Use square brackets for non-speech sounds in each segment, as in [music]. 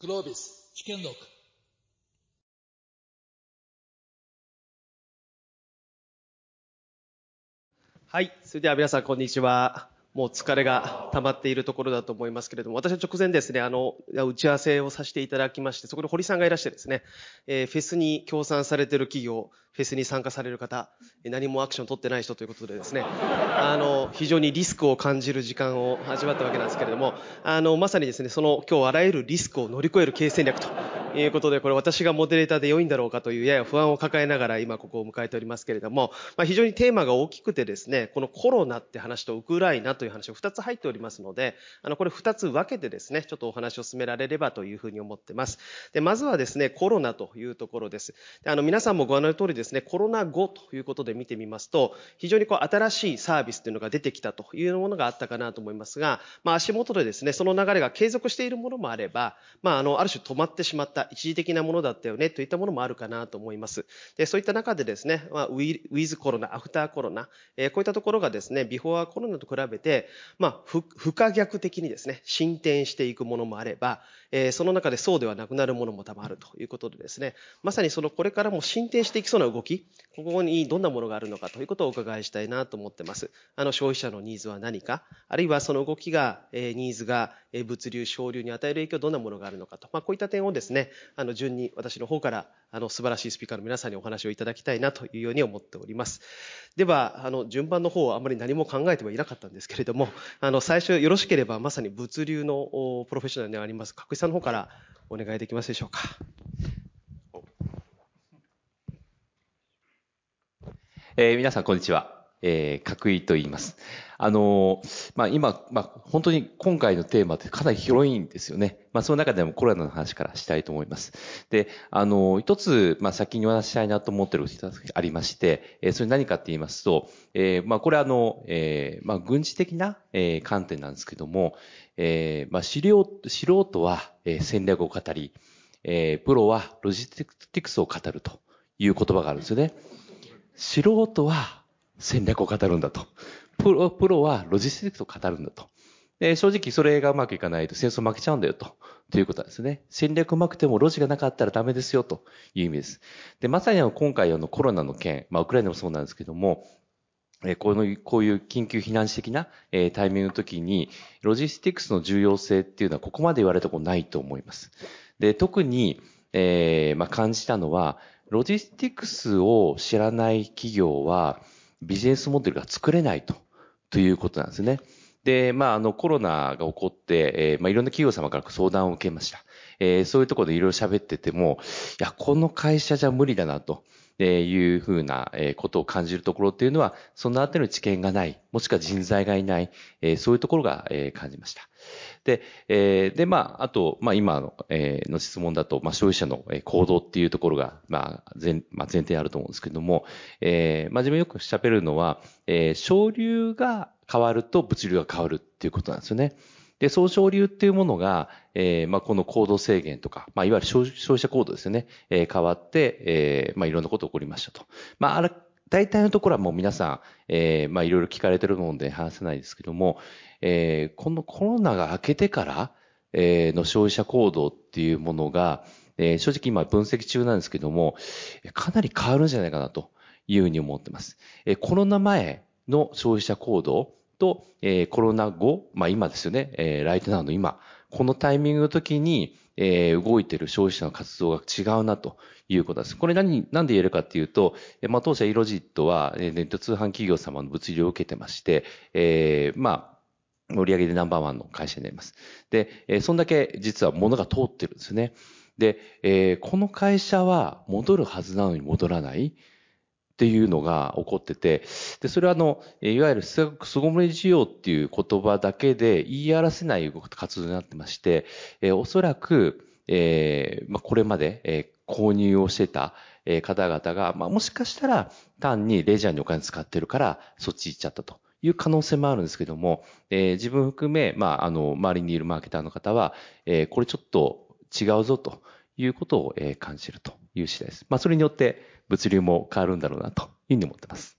グロービス試験録はい。それでは皆さん、こんにちは。もう疲れが溜まっているところだと思いますけれども、私は直前ですね、あの、打ち合わせをさせていただきまして、そこで堀さんがいらしてですね、えーフェスに協賛されてる企業、フェスに参加される方、何もアクション取ってない人ということでですね、あの、非常にリスクを感じる時間を味わったわけなんですけれども、あの、まさにですね、その今日あらゆるリスクを乗り越える経営戦略ということで、これ私がモデレーターで良いんだろうかというやや不安を抱えながら今ここを迎えておりますけれども、まあ、非常にテーマが大きくてですね、このコロナって話とウクライナという話が2つ入っておりますので、あの、これ2つ分けてですね、ちょっとお話を進められればというふうに思ってます。で、まずはですね、コロナというところです。であの、皆さんもご案内の通りですね、コロナ後ということで見てみますと、非常にこう新しいサービスというのが出てきたというものがあったかなと思いますが、まあ、足元でですね、その流れが継続しているものもあれば、まあ、あの、ある種止まってしまった一時的なものだったよねといったものもあるかなと思います。で、そういった中でですね、まあ、ウィウィズコロナ、アフターコロナ、えーこういったところがですね、ビフォーコロナと比べて、まあ、不可逆的にですね、進展していくものもあれば、えーその中でそうではなくなるものも多々あるということでですね、まさにそのこれからも進展していきそうな動き、ここにどんなものがあるのかということをお伺いしたいなと思ってます。あの、消費者のニーズは何か、あるいはその動きが、えーニーズが、物流、省流に与える影響、どんなものがあるのかと、まあ、こういった点をですね、あの、順に私の方から、あの、素晴らしいスピーカーの皆さんにお話をいただきたいなというように思っております。では、あの、順番の方はあまり何も考えてはいなかったんですけれども、あの、最初よろしければまさに物流のプロフェッショナルであります、さんの方からお願いできますでしょうか。えー皆さん、こんにちは。えー、角井と言います。あのーまあ、今、まあ、本当に今回のテーマってかなり広いんですよね。まあ、その中でもコロナの話からしたいと思います。で、あのー一つ、まあ、先にお話したいなと思ってることがありまして、えーそれ何かって言いますと、えーまあ、これあの、えーまあ、軍事的な、えー観点なんですけども、えーまあ、素人素人は、えー戦略を語り、えープロはロジスティクスを語るという言葉があるんですよね。素人は戦略を語るんだと。プロ、プロはロジスティックスを語るんだと。で正直それがうまくいかないと戦争負けちゃうんだよと。ということなんですね。戦略うまくてもロジがなかったらダメですよという意味です。で、まさにあの今回あのコロナの件、まあウクライナもそうなんですけども、えーこの、こういう緊急避難時的な、えタイミングの時に、ロジスティックスの重要性っていうのはここまで言われたことないと思います。で、特に、えーまあ、感じたのは、ロジスティックスを知らない企業は、ビジネスモデルが作れないと、ということなんですね。で、まあ、あの、コロナが起こって、えーまあ、いろんな企業様から相談を受けました。えーそういうところでいろいろ喋ってても、いや、この会社じゃ無理だなと。えーいうふうなえことを感じるところっていうのは、そのあたりの知見がない、もしくは人材がいない、えそういうところがえ感じました。で、えで、まあ、あと、まあ、今の、えの質問だと、まあ、消費者の行動っていうところが、まあ、前、まあ、前提あると思うんですけども、えー、まあ、自分よく喋るのは、えー、省流が変わると物流が変わるっていうことなんですよね。で、総省流っていうものが、えーまあ、この行動制限とか、まあ、いわゆる消費者行動ですよね、えー変わって、えーまあ、いろんなこと起こりましたと。まあ、あ、大体のところはもう皆さん、えーまあ、いろいろ聞かれてるので話せないですけども、えーこのコロナが明けてから、えーの消費者行動っていうものが、えー正直今分析中なんですけども、かなり変わるんじゃないかなというふうに思ってます。えーコロナ前の消費者行動と、えーコロナ後、まあ今ですよね、えーライトナウの今、このタイミングの時に、えー動いている消費者の活動が違うなということです。これ何、なんで言えるかっていうと、えまあ当社イロジットは、えネット通販企業様の物流を受けてまして、えーまあ、売上でナンバーワンの会社になります。で、えそんだけ実は物が通ってるんですね。で、えこの会社は戻るはずなのに戻らないっていうのが起こってて、で、それはあの、いわゆる巣ごもり需要っていう言葉だけで言い表せない活動になってまして、えーおそらく、えーまあ、これまで、えー購入をしてた、え方々が、まあ、もしかしたら単にレジャーにお金使ってるからそっち行っちゃったという可能性もあるんですけども、えー自分含め、まあ、あの、周りにいるマーケターの方は、えーこれちょっと違うぞということを、えー感じるという次第です。まあ、それによって物流も変わるんだろうなというふうに思ってます。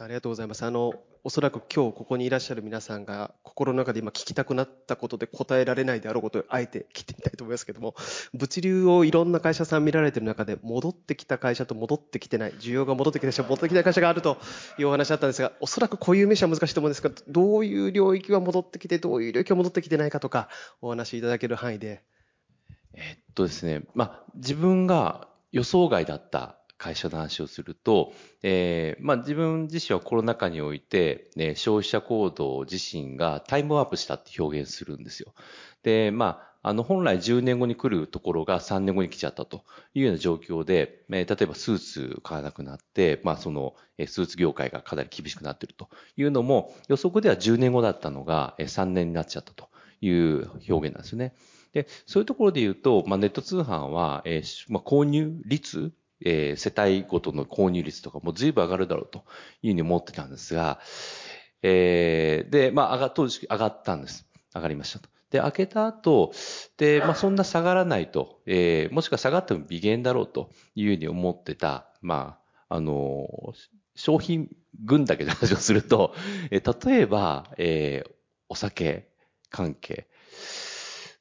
ありがとうございます。あの、おそらく今日ここにいらっしゃる皆さんが心の中で今聞きたくなったことで答えられないであろうことをあえて聞いてみたいと思いますけども、物流をいろんな会社さん見られている中で戻ってきた会社と戻ってきてない、需要が戻ってきた会社、戻ってきた会社があるというお話だったんですが、おそらく固有名詞は難しいと思うんですが、どういう領域が戻ってきて、どういう領域が戻ってきてないかとか、お話しいただける範囲で。えっとですね、まあ、自分が予想外だった会社の話をすると、えーまあ、自分自身はコロナ禍において、ね、消費者行動自身がタイムワープしたって表現するんですよ。で、まあ、あの、本来10年後に来るところが3年後に来ちゃったというような状況で、えー、例えばスーツ買わなくなって、まあ、その、スーツ業界がかなり厳しくなっているというのも、予測では10年後だったのが3年になっちゃったという表現なんですよね。で、そういうところで言うと、まあ、ネット通販は、えーまあ、購入率えー、世帯ごとの購入率とかも随分上がるだろうというふうに思ってたんですが、えー、で、まあ、上が、当時上がったんです。上がりましたと。で、開けた後、で、まあ、そんな下がらないと、えー、もしくは下がっても微減だろうというふうに思ってた、まあ、あの、商品群だけで話をすると、えー、例えば、えー、お酒関係、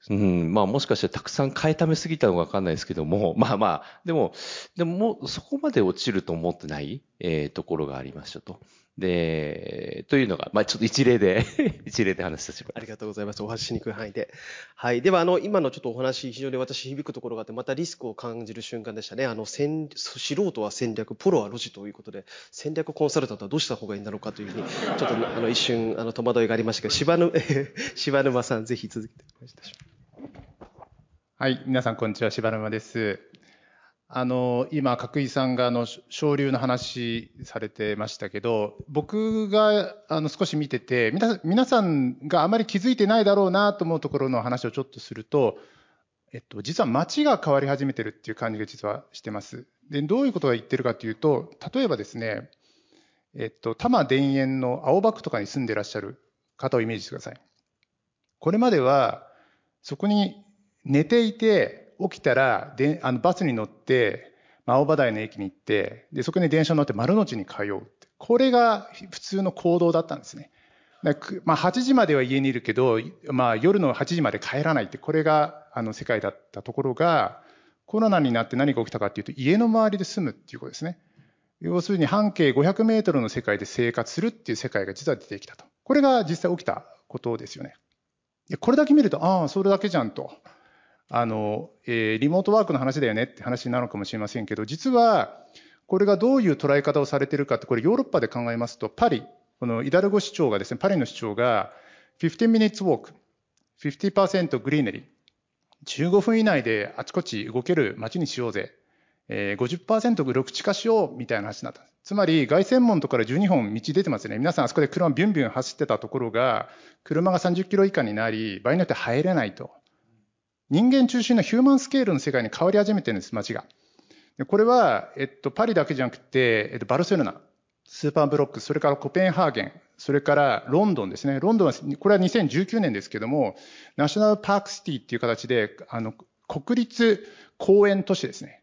うん、まあもしかしてたくさん買いためすぎたのかわかんないですけども、[laughs] まあまあ、でも、でもそこまで落ちると思ってない、えー、ところがありましたと。で、というのが、まあちょっと一例で [laughs] 一例で話させてもらい。ありがとうございます。お話しにくい範囲で。はい。では、あの、今のちょっとお話、非常に私響くところがあって、またリスクを感じる瞬間でしたね。あの、戦素人は戦略、プロはロジということで、戦略コンサルタントはどうした方がいいんだろうかというふうに、ちょっとあの一瞬、あの、戸惑いがありましたけど、柴沼、[laughs] 柴沼さん、ぜひ続けてお願いします。はい、皆さんこんにちは、柴沼です。あの、今、角井さんがあの、昇流の話されてましたけど、僕があの少し見てて、皆さんがあまり気づいてないだろうなと思うところの話をちょっとすると、えっと、実は街が変わり始めてるっていう感じが実はしてます。で、どういうことが言ってるかというと、例えばですね、えっと、多摩田園の青葉区とかに住んでいらっしゃる方をイメージしてください。これまでは、そこに寝ていて、起きたら、であのバスに乗って、青葉台の駅に行って、で、そこに電車に乗って丸の内に通う。これが普通の行動だったんですね。まあ、8時までは家にいるけど、まあ、夜の8時まで帰らないって、これがあの世界だったところが、コロナになって何が起きたかっていうと、家の周りで住むっていうことですね。要するに半径500メートルの世界で生活するっていう世界が実は出てきたと。これが実際起きたことですよね。これだけ見ると、ああ、それだけじゃんと。あの、えー、リモートワークの話だよねって話なのかもしれませんけど、実は、これがどういう捉え方をされてるかって、これヨーロッパで考えますと、パリ、このイダルゴ市長がですね、パリの市長が、15 minutes walk、50%グリーネリー、15分以内であちこち動ける街にしようぜ、えー、50%緑地化しようみたいな話になった。つまり、凱旋門とから12本道出てますね。皆さんあそこで車ビュンビュン走ってたところが、車が30キロ以下になり、場合によって入れないと。人間中心のヒューマンスケールの世界に変わり始めてるんです、街が。でこれは、えっと、パリだけじゃなくて、えっと、バルセロナ、スーパーブロック、それからコペンハーゲン、それからロンドンですね。ロンドンは、これは2019年ですけども、ナショナルパークシティっていう形で、あの、国立公園都市ですね。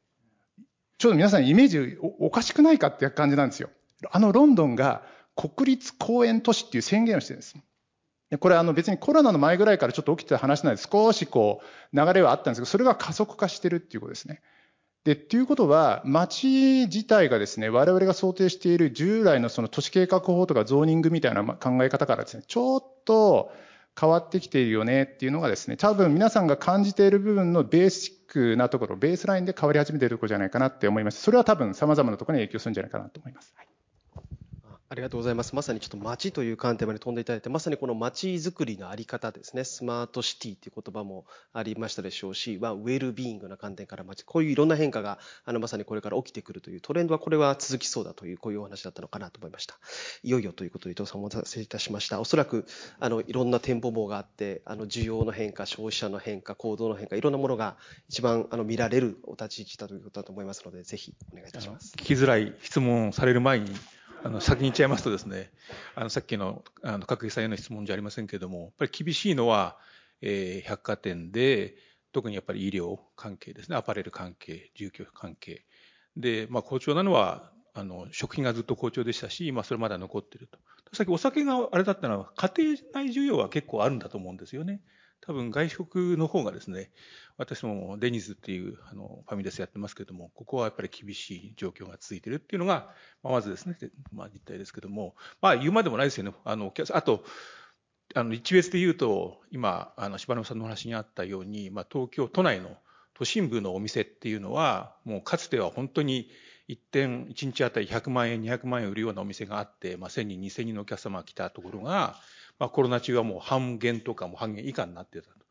ちょっと皆さんイメージおかしくないかって感じなんですよ。あのロンドンが国立公園都市っていう宣言をしてるんです。これあの別にコロナの前ぐらいからちょっと起きてた話なんで少しこう流れはあったんですけど、それが加速化してるっていうことですね。で、っていうことは、街自体がですね、我々が想定している従来のその都市計画法とかゾーニングみたいな考え方からですね、ちょっと変わってきているよねっていうのがですね、多分皆さんが感じている部分のベーシックなところ、ベースラインで変わり始めているところじゃないかなって思います。それは多分様々なところに影響するんじゃないかなと思います。はいありがとうございます。まさにちょっと街という観点まで飛んでいただいて、まさにこの街づくりのあり方ですね。スマートシティという言葉もありましたでしょうし、まあ、ウェルビーイングな観点から街、こういういろんな変化が、あの、まさにこれから起きてくるというトレンドはこれは続きそうだという、こういうお話だったのかなと思いました。いよいよということで伊藤さんもお待たせいたしました。おそらく、あの、いろんな店舗網があって、あの、需要の変化、消費者の変化、行動の変化、いろんなものが一番、あの、見られるお立ち位置だということだと思いますので、ぜひお願いいたします。聞きづらい質問される前に、あの、先に言っちゃいますとですね、あの、さっきの、あの、各木さんへの質問じゃありませんけれども、やっぱり厳しいのは、えー、百貨店で、特にやっぱり医療関係ですね、アパレル関係、住居関係。で、まあ、好調なのは、あの、食品がずっと好調でしたし、まあ、それまだ残ってると。さっきお酒があれだったのは、家庭内需要は結構あるんだと思うんですよね。多分外食の方がですね、私もデニーズっていうあのファミレスやってますけども、ここはやっぱり厳しい状況が続いてるっていうのが、まあ、まずですね、まあ、実態ですけども、まあ言うまでもないですよね。あの、あと、あの、一別で言うと、今、あの、柴野さんの話にあったように、まあ東京都内の都心部のお店っていうのは、もうかつては本当に一点、一日あたり100万円、200万円売るようなお店があって、まあ1000人、2000人のお客様が来たところが、まあコロナ中はもう半減とかも半減以下になってたと。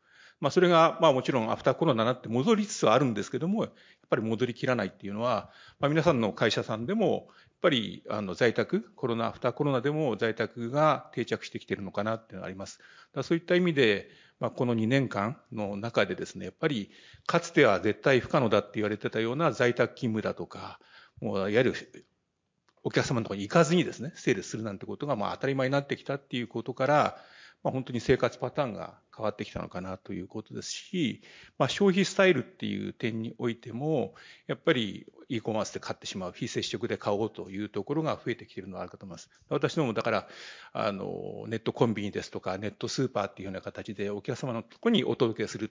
まあそれが、まあもちろんアフターコロナになって戻りつつあるんですけども、やっぱり戻りきらないっていうのは、まあ皆さんの会社さんでも、やっぱりあの在宅、コロナ、アフターコロナでも在宅が定着してきてるのかなっていうのがあります。だそういった意味で、まあ、この2年間の中でですね、やっぱりかつては絶対不可能だって言われてたような在宅勤務だとか、もういわゆるお客様のところに行かずにですね、セールするなんてことがまあ当たり前になってきたっていうことから、まあ、本当に生活パターンが変わってきたのかなということですし、まあ、消費スタイルっていう点においても、やっぱり e コマースで買ってしまう、非接触で買おうというところが増えてきているのはあるかと思います。私どもだから、あの、ネットコンビニですとか、ネットスーパーっていうような形でお客様のところにお届けする。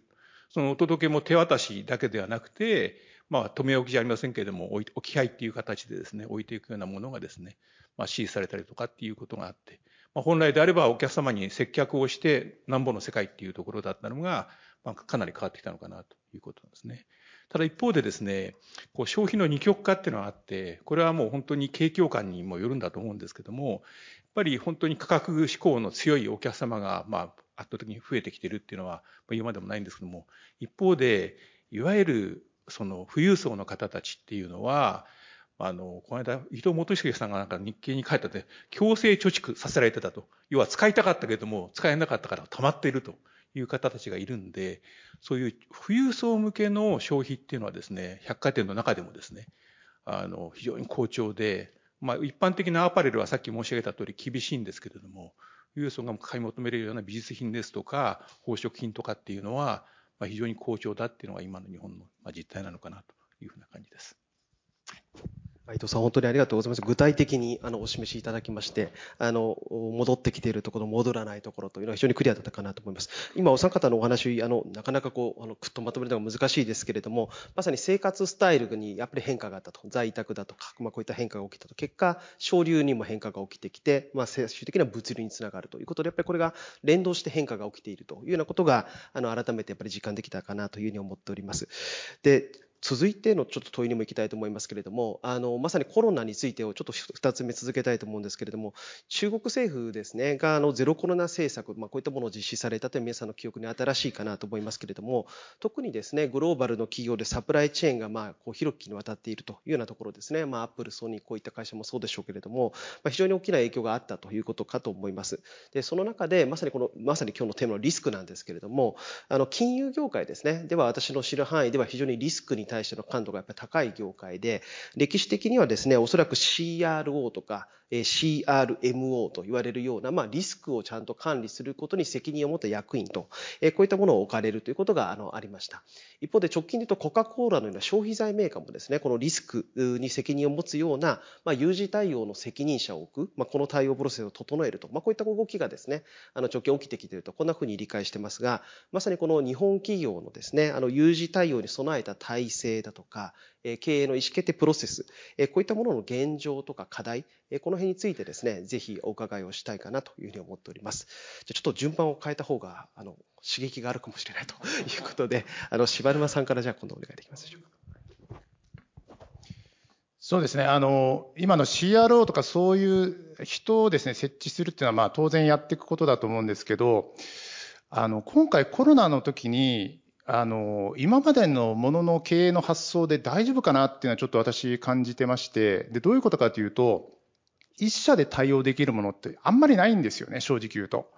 そのお届けも手渡しだけではなくて、まあ、止め置きじゃありませんけれども、置き配っていう形でですね、置いていくようなものがですね、まあ、指示されたりとかっていうことがあって、まあ、本来であればお客様に接客をしてなんぼの世界っていうところだったのが、まあ、かなり変わってきたのかなということなんですね。ただ一方でですね、こう消費の二極化っていうのがあって、これはもう本当に景況感にもよるんだと思うんですけども、やっぱり本当に価格志向の強いお客様が、まあ、圧倒的に増えてきてるっていうのは、まあ、言うまでもないんですけども、一方で、いわゆるその富裕層の方たちっていうのは、あの、この間、伊藤元重さんがなんか日経に書いたで、強制貯蓄させられてたと。要は使いたかったけども、使えなかったから溜まっているという方たちがいるんで、そういう富裕層向けの消費っていうのはですね、百貨店の中でもですね、あの、非常に好調で、まあ一般的なアパレルはさっき申し上げた通り厳しいんですけれども、富裕層が買い求めるような美術品ですとか、宝飾品とかっていうのは、まあ、非常に好調だっていうのが今の日本の実態なのかなというふうな感じです。伊藤さん、本当にありがとうございます。具体的にあのお示しいただきまして、あの、戻ってきているところ、戻らないところというのは非常にクリアだったかなと思います。今、お三方のお話、あの、なかなかこう、あの、くっとまとめるのが難しいですけれども、まさに生活スタイルにやっぱり変化があったと。在宅だとか、まあ、こういった変化が起きたと。結果、省流にも変化が起きてきて、まあ、最終的な物流につながるということで、やっぱりこれが連動して変化が起きているというようなことが、あの、改めてやっぱり実感できたかなというふうに思っております。で、続いてのちょっと問いにも行きたいと思いますけれども、あの、まさにコロナについてをちょっと2つ目続けたいと思うんですけれども、中国政府ですね、が、あの、ゼロコロナ政策、まあ、こういったものを実施されたという皆さんの記憶に新しいかなと思いますけれども、特にですね、グローバルの企業でサプライチェーンが、まあ、こう、広きにわたっているというようなところですね、まあ、アップル、ソニー、こういった会社もそうでしょうけれども、まあ、非常に大きな影響があったということかと思います。で、その中で、まさにこの、まさに今日のテーマのリスクなんですけれども、あの、金融業界ですね、では私の知る範囲では非常にリスクに対しての感度がやっぱり高い業界で、歴史的にはですね、おそらく CRO とか CRMO と言われるような、まあ、リスクをちゃんと管理することに責任を持った役員と、こういったものを置かれるということがあのありました。一方で直近で言うとコカ・コーラのような消費財メーカーもですね、このリスクに責任を持つような、まあ、有事対応の責任者を置く、まあ、この対応プロセスを整えると、まあ、こういった動きがですね、あの直近起きてきていると、こんなふうに理解してますが、まさにこの日本企業のですね、あの有事対応に備えた体制だとか、経営の意思決定プロセス、こういったものの現状とか課題、この辺についてですね、ぜひお伺いをしたいかなというふうに思っております。じゃちょっと順番を変えた方が、あの、刺激があるかもしれないと [laughs] いうことで、あの、柴沼さんからじゃあ今度お願いできますでしょうか。そうですね。あの、今の CRO とかそういう人をですね、設置するっていうのは、まあ当然やっていくことだと思うんですけど、あの、今回コロナの時に、あの、今までのものの経営の発想で大丈夫かなっていうのはちょっと私感じてまして、で、どういうことかというと、一社で対応できるものってあんまりないんですよね、正直言うと。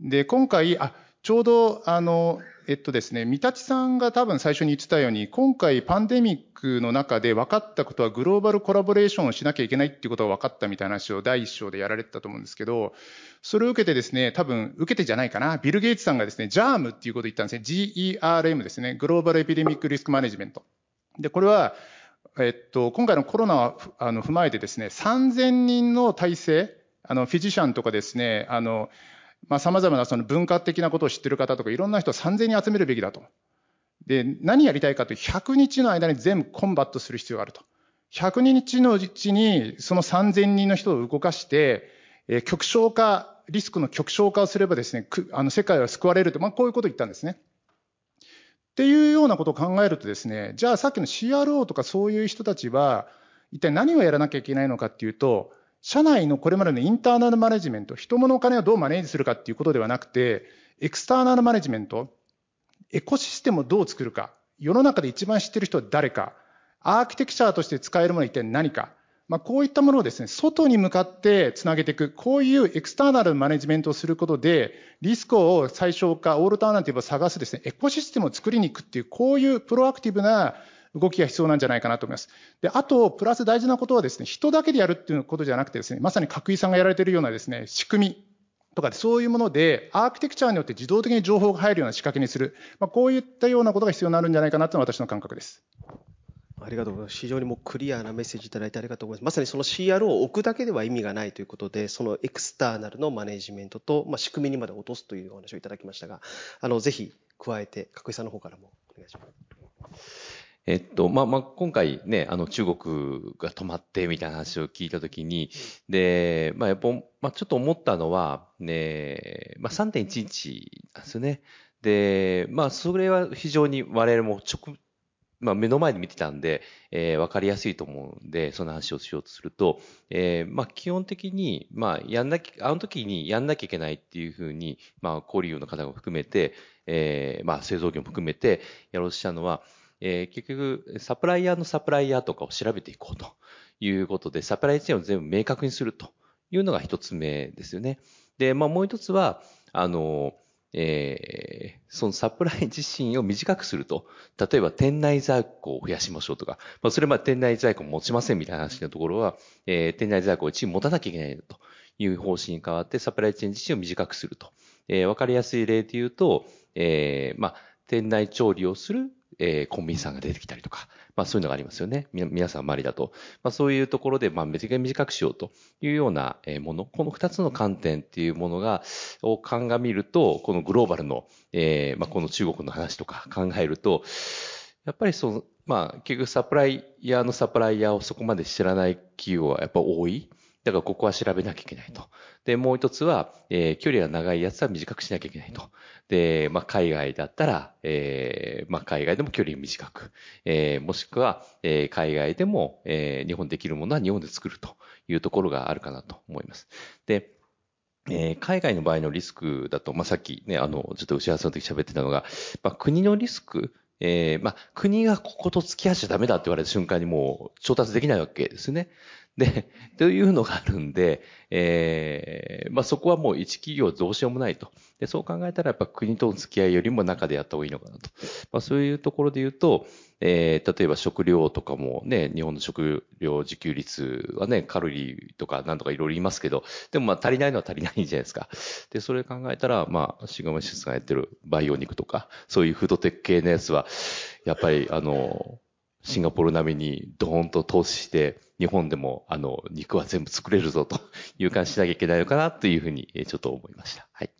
で、今回、あ、ちょうど、あの、えっとですね、三立さんが多分最初に言ってたように、今回パンデミックの中で分かったことはグローバルコラボレーションをしなきゃいけないっていうことが分かったみたいな話を第一章でやられてたと思うんですけど、それを受けてですね、多分受けてじゃないかな、ビル・ゲイツさんがですね、JARM っていうことを言ったんですね。GERM ですね。グローバルエピデミックリスクマネジメント。で、これは、えっと、今回のコロナをあの踏まえてですね、3000人の体制、あの、フィジシャンとかですね、あの、まあ、様々なその文化的なことを知ってる方とか、いろんな人を3000人集めるべきだと。で、何やりたいかという100日の間に全部コンバットする必要があると。100日のうちにその3000人の人を動かして、えー、極小化、リスクの極小化をすればですね、あの世界は救われると、まあ、こういうことを言ったんですね。っていうようなことを考えるとですね、じゃあさっきの CRO とかそういう人たちは、一体何をやらなきゃいけないのかっていうと、社内のこれまでのインターナルマネジメント、人物お金をどうマネージするかっていうことではなくて、エクスターナルマネジメント、エコシステムをどう作るか、世の中で一番知ってる人は誰か、アーキテクチャーとして使えるものは一体何か、まあ、こういったものをですね、外に向かってつなげていく、こういうエクスターナルマネジメントをすることで、リスクを最小化、オールターナティブを探すですね、エコシステムを作りに行くっていう、こういうプロアクティブな動きが必要なんじゃないかなと思います。で、あと、プラス大事なことはですね、人だけでやるっていうことじゃなくてですね、まさに角井さんがやられているようなですね、仕組みとか、そういうもので、アーキテクチャによって自動的に情報が入るような仕掛けにする。まあ、こういったようなことが必要になるんじゃないかなというのが私の感覚です。ありがとうございます。非常にもうクリアなメッセージいただいてありがとうございます。まさにその CR を置くだけでは意味がないということで、そのエクスターナルのマネジメントと、まあ、仕組みにまで落とすというお話をいただきましたが、あの、ぜひ加えて、角井さんの方からもお願いします。えっと、まあ、まあ、今回ね、あの、中国が止まってみたいな話を聞いたときに、で、まあ、やっぱ、まあ、ちょっと思ったのは、ね、まあ、3.11なんですよね。で、まあ、それは非常に我々も直、まあ、目の前で見てたんで、えー、わかりやすいと思うんで、その話をしようとすると、えー、まあ、基本的に、まあ、やんなき、あの時にやんなきゃいけないっていうふうに、まあ、小売業の方も含めて、えー、まあ、製造業も含めてやろうとしたのは、えー、結局、サプライヤーのサプライヤーとかを調べていこうということで、サプライチェーンを全部明確にするというのが一つ目ですよね。で、まあもう一つは、あの、えー、そのサプライ自身を短くすると。例えば店内在庫を増やしましょうとか、まあそれまで店内在庫持ちませんみたいな話のところは、えー、店内在庫を一部持たなきゃいけないという方針に変わって、サプライチェーン自身を短くすると。えー、わかりやすい例で言うと、えー、まあ、店内調理をするえー、コンビニさんが出てきたりとか、まあそういうのがありますよね。皆さん周りだと。まあそういうところで、まあ別に短くしようというようなもの、この二つの観点っていうものが、を鑑みると、このグローバルの、えー、まあこの中国の話とか考えると、やっぱりその、まあ結局サプライヤーのサプライヤーをそこまで知らない企業はやっぱ多い。だからここは調べなきゃいけないと。で、もう一つは、えー、距離が長いやつは短くしなきゃいけないと。で、まあ、海外だったら、えー、まあ、海外でも距離短く、えー、もしくは、えー、海外でも、えー、日本できるものは日本で作るというところがあるかなと思います。で、えー、海外の場合のリスクだと、まあ、さっきね、あの、ちょっと打ち合わせの時喋ってたのが、まあ、国のリスク、えー、まあ、国がここと付き合っちゃダメだって言われた瞬間にもう調達できないわけですね。で、[laughs] というのがあるんで、えー、まあそこはもう一企業どうしようもないと。で、そう考えたらやっぱ国との付き合いよりも中でやった方がいいのかなと。まあそういうところで言うと、えー、例えば食料とかもね、日本の食料自給率はね、カロリーとかなんとかいろいろ言いますけど、でもまあ足りないのは足りないじゃないですか。で、それ考えたら、まあ、シガマシスがやってる培養肉とか、そういうフードテック系のやつは、やっぱりあの、シンガポール並みにドーンと投資して、日本でもあの肉は全部作れるぞという感じしなきゃいけないのかなというふうにちょっと思いました。はい。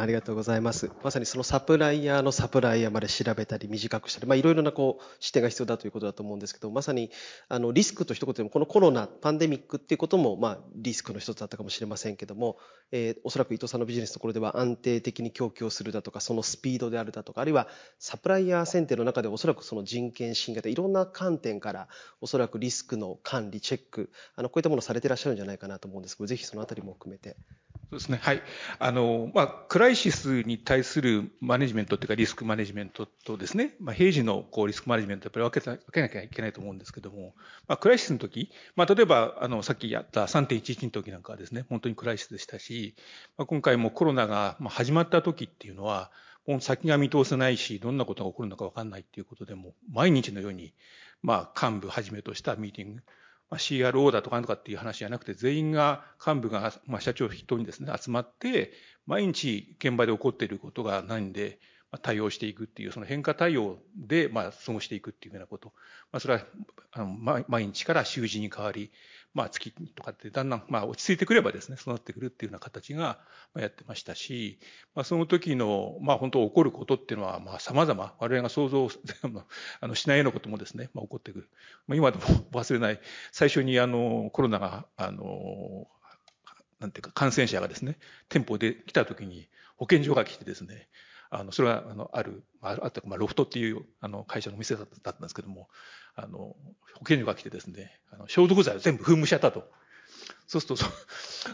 ありがとうございます。まさにそのサプライヤーのサプライヤーまで調べたり短くしたり、まあいろいろなこう視点が必要だということだと思うんですけど、まさにあのリスクと一言でもこのコロナ、パンデミックっていうこともまあリスクの一つだったかもしれませんけども、えー、おそらく伊藤さんのビジネスのところでは安定的に供給をするだとか、そのスピードであるだとか、あるいはサプライヤー選定の中でおそらくその人権侵害でいろんな観点からおそらくリスクの管理、チェック、あのこういったものをされていらっしゃるんじゃないかなと思うんですけど、ぜひそのあたりも含めて。そうですね。はい。あの、まあ、ライシスに対するマネジメントっていうかリスクマネジメントとですね、まあ、平時のこうリスクマネジメントやっぱり分け分けなきゃいけないと思うんですけども、まあ、クライシスの時、まあ、例えば、あの、さっきやった3.11の時なんかはですね、本当にクライシスでしたし、まあ、今回もコロナが始まった時っていうのは、もう先が見通せないし、どんなことが起こるのか分かんないっていうことでも、毎日のように、まあ、幹部はじめとしたミーティング、まあ、CRO だとかなんとかっていう話じゃなくて、全員が幹部が、まあ、社長筆頭にですね、集まって、毎日現場で起こっていることがないんで、対応していくっていう、その変化対応で、まあ、過ごしていくっていうようなこと。まあ、それは、あの、毎日から習字に変わり、まあ、月とかってだんだん、まあ、落ち着いてくればですね、そうなってくるっていうような形が、やってましたし、まあ、その時の、まあ、本当起こることっていうのは、まあ、様々、我々が想像 [laughs] あのしないようなこともですね、まあ、起こってくる。まあ、今でも [laughs] 忘れない、最初に、あの、コロナが、あの、なんていうか、感染者がですね、店舗で来た時に、保健所が来てですね、あの、それは、あの、ある、あった、まあ、ロフトっていう、あの、会社の店だったんですけども、あの、保健所が来てですね、あの消毒剤を全部噴霧しちゃったと。そうすると、そ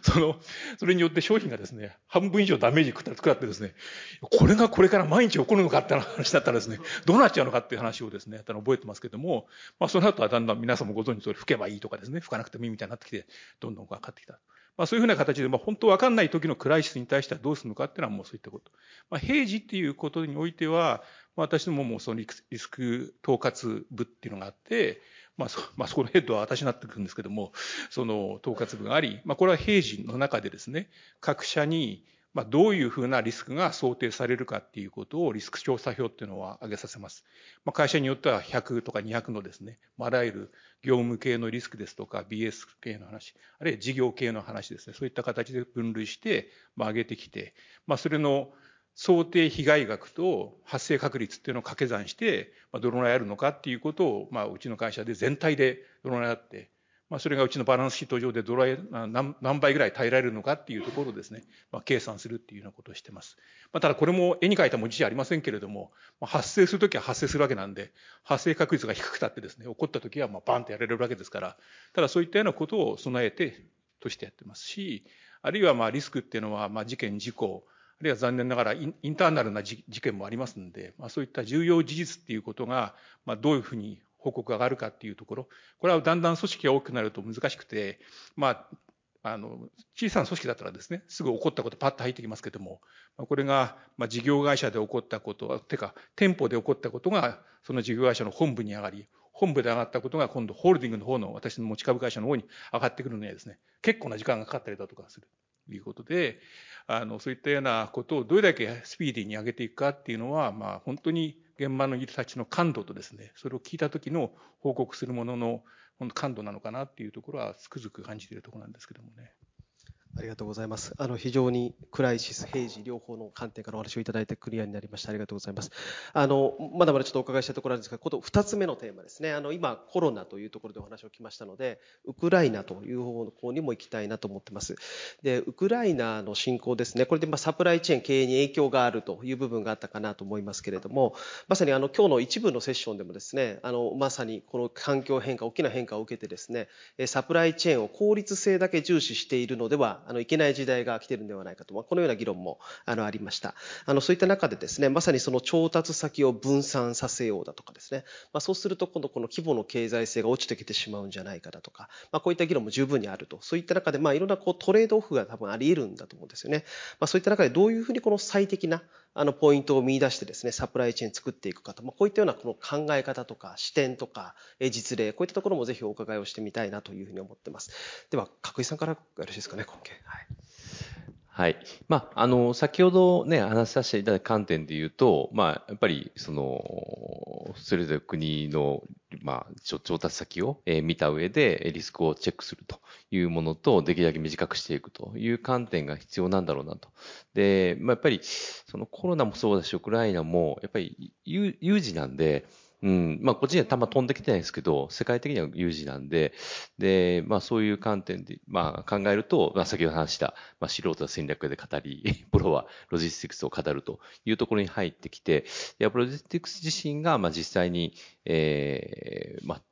[laughs] その、それによって商品がですね、半分以上ダメージ食らってですね、これがこれから毎日起こるのかって話だったらですね、どうなっちゃうのかっていう話をですね、たの覚えてますけども、まあその後はだんだん皆さんもご存知の通り吹けばいいとかですね、吹かなくてもいいみたいになってきて、どんどん分かってきた。まあそういうふうな形で、まあ本当分かんない時のクライシスに対してはどうするのかっていうのはもうそういったこと。まあ平時っていうことにおいてはま、私どももそのリスク統括部っていうのがあって、まあそ、まあ、そこのヘッドは私になってくるんですけども、その統括部があり、まあ、これは平時の中でですね、各社に、まあ、どういうふうなリスクが想定されるかっていうことをリスク調査表っていうのは挙げさせます。まあ、会社によっては100とか200のですね、あらゆる業務系のリスクですとか BS 系の話、あるいは事業系の話ですね、そういった形で分類して、まあ、上げてきて、まあ、それの想定被害額と発生確率っていうのを掛け算して、まあ、どのぐらいあるのかっていうことを、まあ、うちの会社で全体でどのぐらいあって、まあ、それがうちのバランスシート上でどれ何何倍ぐらい耐えられるのかっていうところをですね、まあ、計算するっていうようなことをしてます。まあ、ただこれも絵に描いた文字じゃありませんけれども、まあ、発生するときは発生するわけなんで、発生確率が低くたってですね、起こったときはまあバンとやられるわけですから、ただそういったようなことを備えてとしてやってますし、あるいはまあリスクっていうのはまあ事件、事故、あるいは残念ながらインターナルな事件もありますので、まあ、そういった重要事実っていうことが、まあ、どういうふうに報告が上がるかっていうところ、これはだんだん組織が大きくなると難しくて、まあ、あの、小さな組織だったらですね、すぐ起こったことパッと入ってきますけども、これが、ま、事業会社で起こったことは、てか、店舗で起こったことが、その事業会社の本部に上がり、本部で上がったことが今度ホールディングの方の私の持ち株会社の方に上がってくるのにはですね、結構な時間がかかったりだとかする。いうことで、あの、そういったようなことをどれだけスピーディーに上げていくかっていうのは、まあ、本当に現場の人たちの感度とですね、それを聞いた時の報告するものの感度なのかなっていうところはつくづく感じているところなんですけどもね。ありがとうございます。あの、非常にクライシス、平時両方の観点からお話をいただいてクリアになりました。ありがとうございます。あの、まだまだちょっとお伺いしたいところなんですが、こと二つ目のテーマですね。あの、今、コロナというところでお話を聞きましたので、ウクライナという方向にも行きたいなと思ってます。で、ウクライナの侵攻ですね。これで、まあ、サプライチェーン経営に影響があるという部分があったかなと思いますけれども、まさにあの、今日の一部のセッションでもですね、あの、まさにこの環境変化、大きな変化を受けてですね、サプライチェーンを効率性だけ重視しているのでは、あの、いけない時代が来てるんではないかと、まあ、このような議論もあのありました。あのそういった中でですね、まさにその調達先を分散させようだとかですね、まあ、そうすると今度この規模の経済性が落ちてきてしまうんじゃないかだとか、まあ、こういった議論も十分にあると、そういった中で、まあ、いろんなこうトレードオフが多分あり得るんだと思うんですよね。まあ、そういった中でどういうふうにこの最適なあのポイントを見出してですね、サプライチェーン作っていくかと、まあ、こういったようなこの考え方とか視点とか実例、こういったところもぜひお伺いをしてみたいなというふうに思ってます。では、角井さんからよろしいですかね、今回。はいはい。まあ、あの、先ほどね、話させていただいた観点で言うと、まあ、やっぱり、その、それぞれ国の、まあ、調達先をえ見た上でリスクをチェックするというものと、できるだけ短くしていくという観点が必要なんだろうなと。で、まあ、やっぱり、そのコロナもそうだし、ウクライナも、やっぱり有事なんで、うん。まあ、こっちにはたま飛んできてないですけど、世界的には有事なんで、で、まあ、そういう観点で、まあ、考えると、まあ、先ほど話した、まあ、素人は戦略で語り、[laughs] プロはロジスティクスを語るというところに入ってきて、で、ロジスティクス自身が、まあ、実際に、ええー、まあ、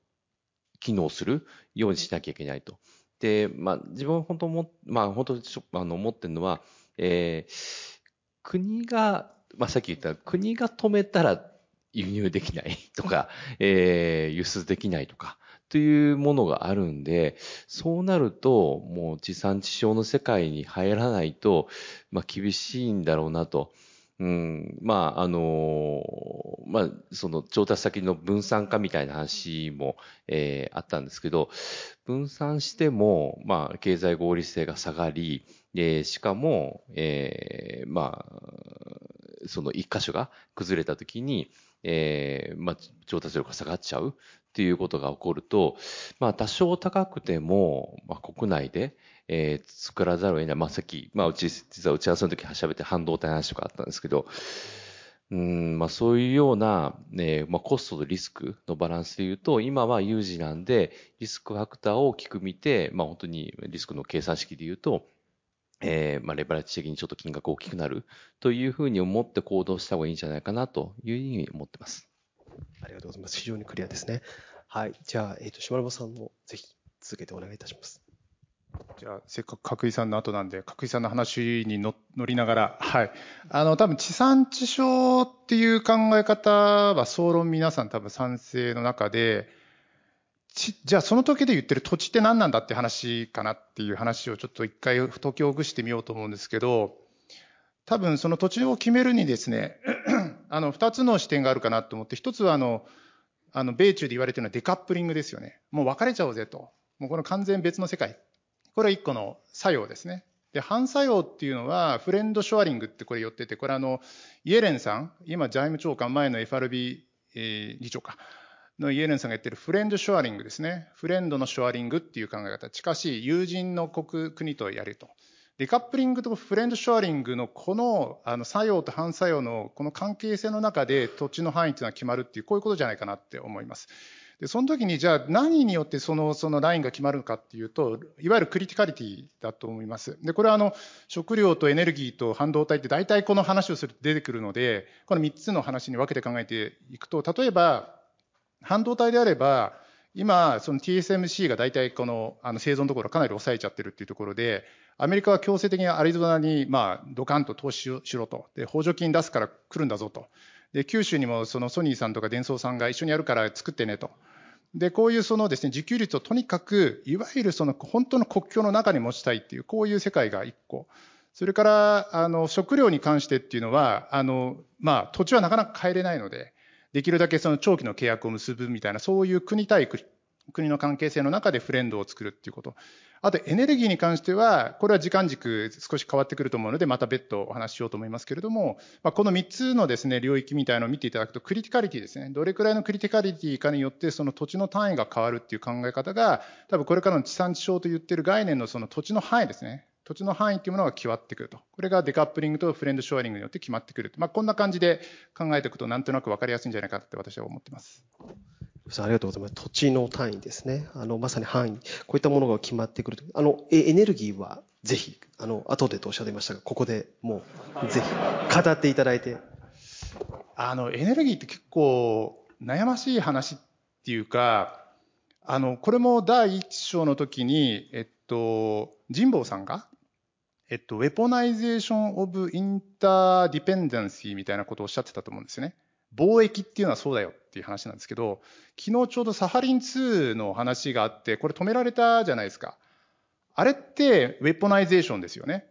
機能するようにしなきゃいけないと。で、まあ、自分本当も、まあ、本当あの、思ってるのは、えー、国が、まあ、さっき言った国が止めたら輸入できない [laughs] とか、えー、輸出できないとか、というものがあるんで、そうなると、もう地産地消の世界に入らないと、まあ厳しいんだろうなと。うん、まあ、あのまあ、その調達先の分散化みたいな話も、えー、あったんですけど、分散しても、まあ、経済合理性が下がり、えー、しかも、えー、まあ、その一箇所が崩れたときに、えー、まあ、調達力が下がっちゃうっていうことが起こると、まあ、多少高くても、まあ、国内で、えー、作らざるを得ない。まあ、さっき、まあ、うち、実は打ち合わせの時喋って半導体の話とかあったんですけど、うんまあ、そういうような、ねまあ、コストとリスクのバランスで言うと、今は有事なんで、リスクファクターを大きく見て、まあ、本当にリスクの計算式で言うと、えー、まあ、レバレッジ的にちょっと金額大きくなるというふうに思って行動した方がいいんじゃないかなというふうに思ってます。ありがとうございます。非常にクリアですね。はい。じゃあ、えっ、ー、と、島山さんもぜひ続けてお願いいたします。じゃあ、せっかく角井さんの後なんで、角井さんの話に乗りながら、はい。あの、多分地産地消っていう考え方は、総論皆さん多分賛成の中で、じゃあその時で言ってる土地って何なんだって話かなっていう話をちょっと一回解きほぐしてみようと思うんですけど、多分その土地を決めるにですね、[clears throat] あの、二つの視点があるかなと思って、一つはあの、あの、米中で言われてるのはデカップリングですよね。もう別れちゃおうぜと。もうこの完全別の世界。これは一個の作用ですね。で、反作用っていうのは、フレンドショアリングってこれ言ってて、これあの、イエレンさん、今財務長官前の FRB、えー、議長か、のイエレンさんが言ってるフレンドショアリングですね。フレンドのショアリングっていう考え方。近しい友人の国、国とやると。デカップリングとフレンドショアリングのこのあの作用と反作用のこの関係性の中で土地の範囲っていうのは決まるっていう、こういうことじゃないかなって思います。で、その時にじゃあ何によってその、そのラインが決まるのかっていうと、いわゆるクリティカリティだと思います。で、これはあの、食料とエネルギーと半導体って大体この話をすると出てくるので、この3つの話に分けて考えていくと、例えば、半導体であれば、今、その TSMC が大体このあの製造のところかなり抑えちゃってるっていうところで、アメリカは強制的にアリゾナに、まあ、ドカンと投資しろと。で、補助金出すから来るんだぞと。で、九州にもそのソニーさんとかデンソーさんが一緒にやるから作ってねと。で、こういうそのですね、自給率をとにかく、いわゆるその本当の国境の中に持ちたいっていう、こういう世界が一個。それから、あの、食料に関してっていうのは、あの、まあ、土地はなかなか変えれないので、できるだけその長期の契約を結ぶみたいな、そういう国対国の関係性の中でフレンドを作るっていうこと。あとエネルギーに関しては、これは時間軸少し変わってくると思うので、また別途お話ししようと思いますけれども、まあ、この3つのですね、領域みたいなのを見ていただくと、クリティカリティですね。どれくらいのクリティカリティかによって、その土地の単位が変わるっていう考え方が、多分これからの地産地消と言ってる概念のその土地の範囲ですね。土地の範囲っていうものが決まってくると。これがデカップリングとフレンドショアリングによって決まってくる。まあ、こんな感じで考えていくと、なんとなく分かりやすいんじゃないかって私は思ってます。ありがとうございます。土地の単位ですね。あの、まさに範囲。こういったものが決まってくる。あの、エネルギーはぜひ、あの、後でとおっしゃってましたが、ここでもう、ぜひ、語っていただいて。あの、エネルギーって結構悩ましい話っていうか、あの、これも第一章の時に、えっと、神保さんが、えっと、 weaponization of interdependency みたいなことをおっしゃってたと思うんですよね。貿易っていうのはそうだよっていう話なんですけど、昨日ちょうどサハリン2の話があって、これ止められたじゃないですか。あれってウェポナイゼーションですよね。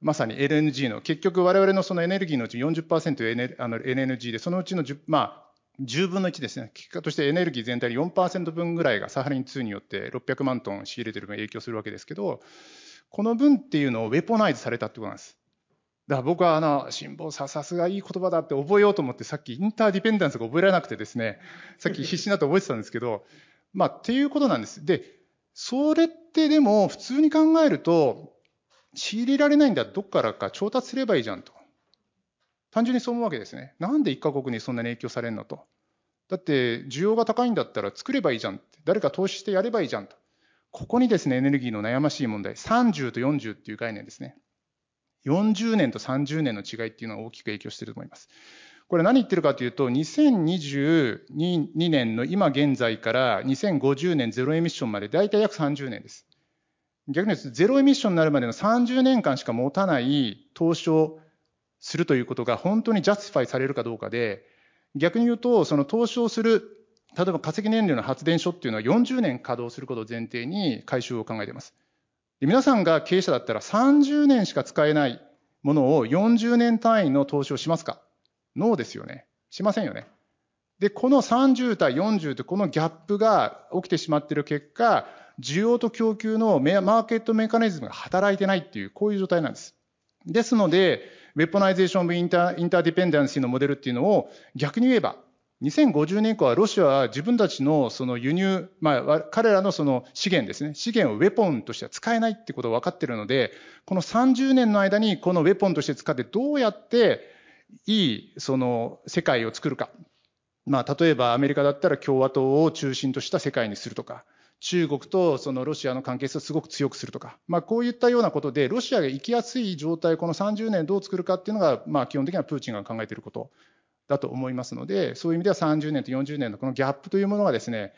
まさに LNG の、結局我々のそのエネルギーのうち40%あの LNG で、そのうちの10、まあ、10分の1ですね。結果としてエネルギー全体の4%分ぐらいがサハリン2によって600万トン仕入れてる分影響するわけですけど、この分っていうのをウェポナイズされたってことなんです。だから僕はあの、辛抱さ、さすがいい言葉だって覚えようと思ってさっきインターディペンダンスが覚えられなくてですね、さっき必死になって覚えてたんですけど、[laughs] まあ、っていうことなんです。で、それってでも普通に考えると、仕入れられないんだどっからか調達すればいいじゃんと。単純にそう思うわけですね。なんで一カ国にそんなに影響されるのと。だって需要が高いんだったら作ればいいじゃんって。誰か投資してやればいいじゃんと。ここにですね、エネルギーの悩ましい問題、30と40っていう概念ですね。40年と30年の違いっていうのは大きく影響していると思います。これ何言ってるかというと、2022年の今現在から2050年ゼロエミッションまで大体約30年です。逆に言うと、ゼロエミッションになるまでの30年間しか持たない投資をするということが本当に justify されるかどうかで、逆に言うと、その投資をする、例えば化石燃料の発電所っていうのは40年稼働することを前提に回収を考えています。皆さんが経営者だったら30年しか使えないものを40年単位の投資をしますか？ノーですよね。しませんよね。で、この30対40とこのギャップが起きてしまっている結果、需要と供給のマーケットメカニズムが働いてないっていう、こういう状態なんです。ですので、 weaponization of inter interdependency のモデルっていうのを逆に言えば、2050年以降はロシアは自分たちのその輸入、まあ、彼らのその資源ですね、資源を weapon としては使えないってことが分かっているので、この30年の間にこのウェポンとして使ってどうやっていいその世界を作るか。まあ、例えばアメリカだったら共和党を中心とした世界にするとか、中国とそのロシアの関係性をすごく強くするとか、まあ、こういったようなことで、ロシアが生きやすい状態、この30年どう作るかっていうのが、まあ、基本的にはプーチンが考えていることだと思いますので、そういう意味では30年と40年のこのギャップというものがですね、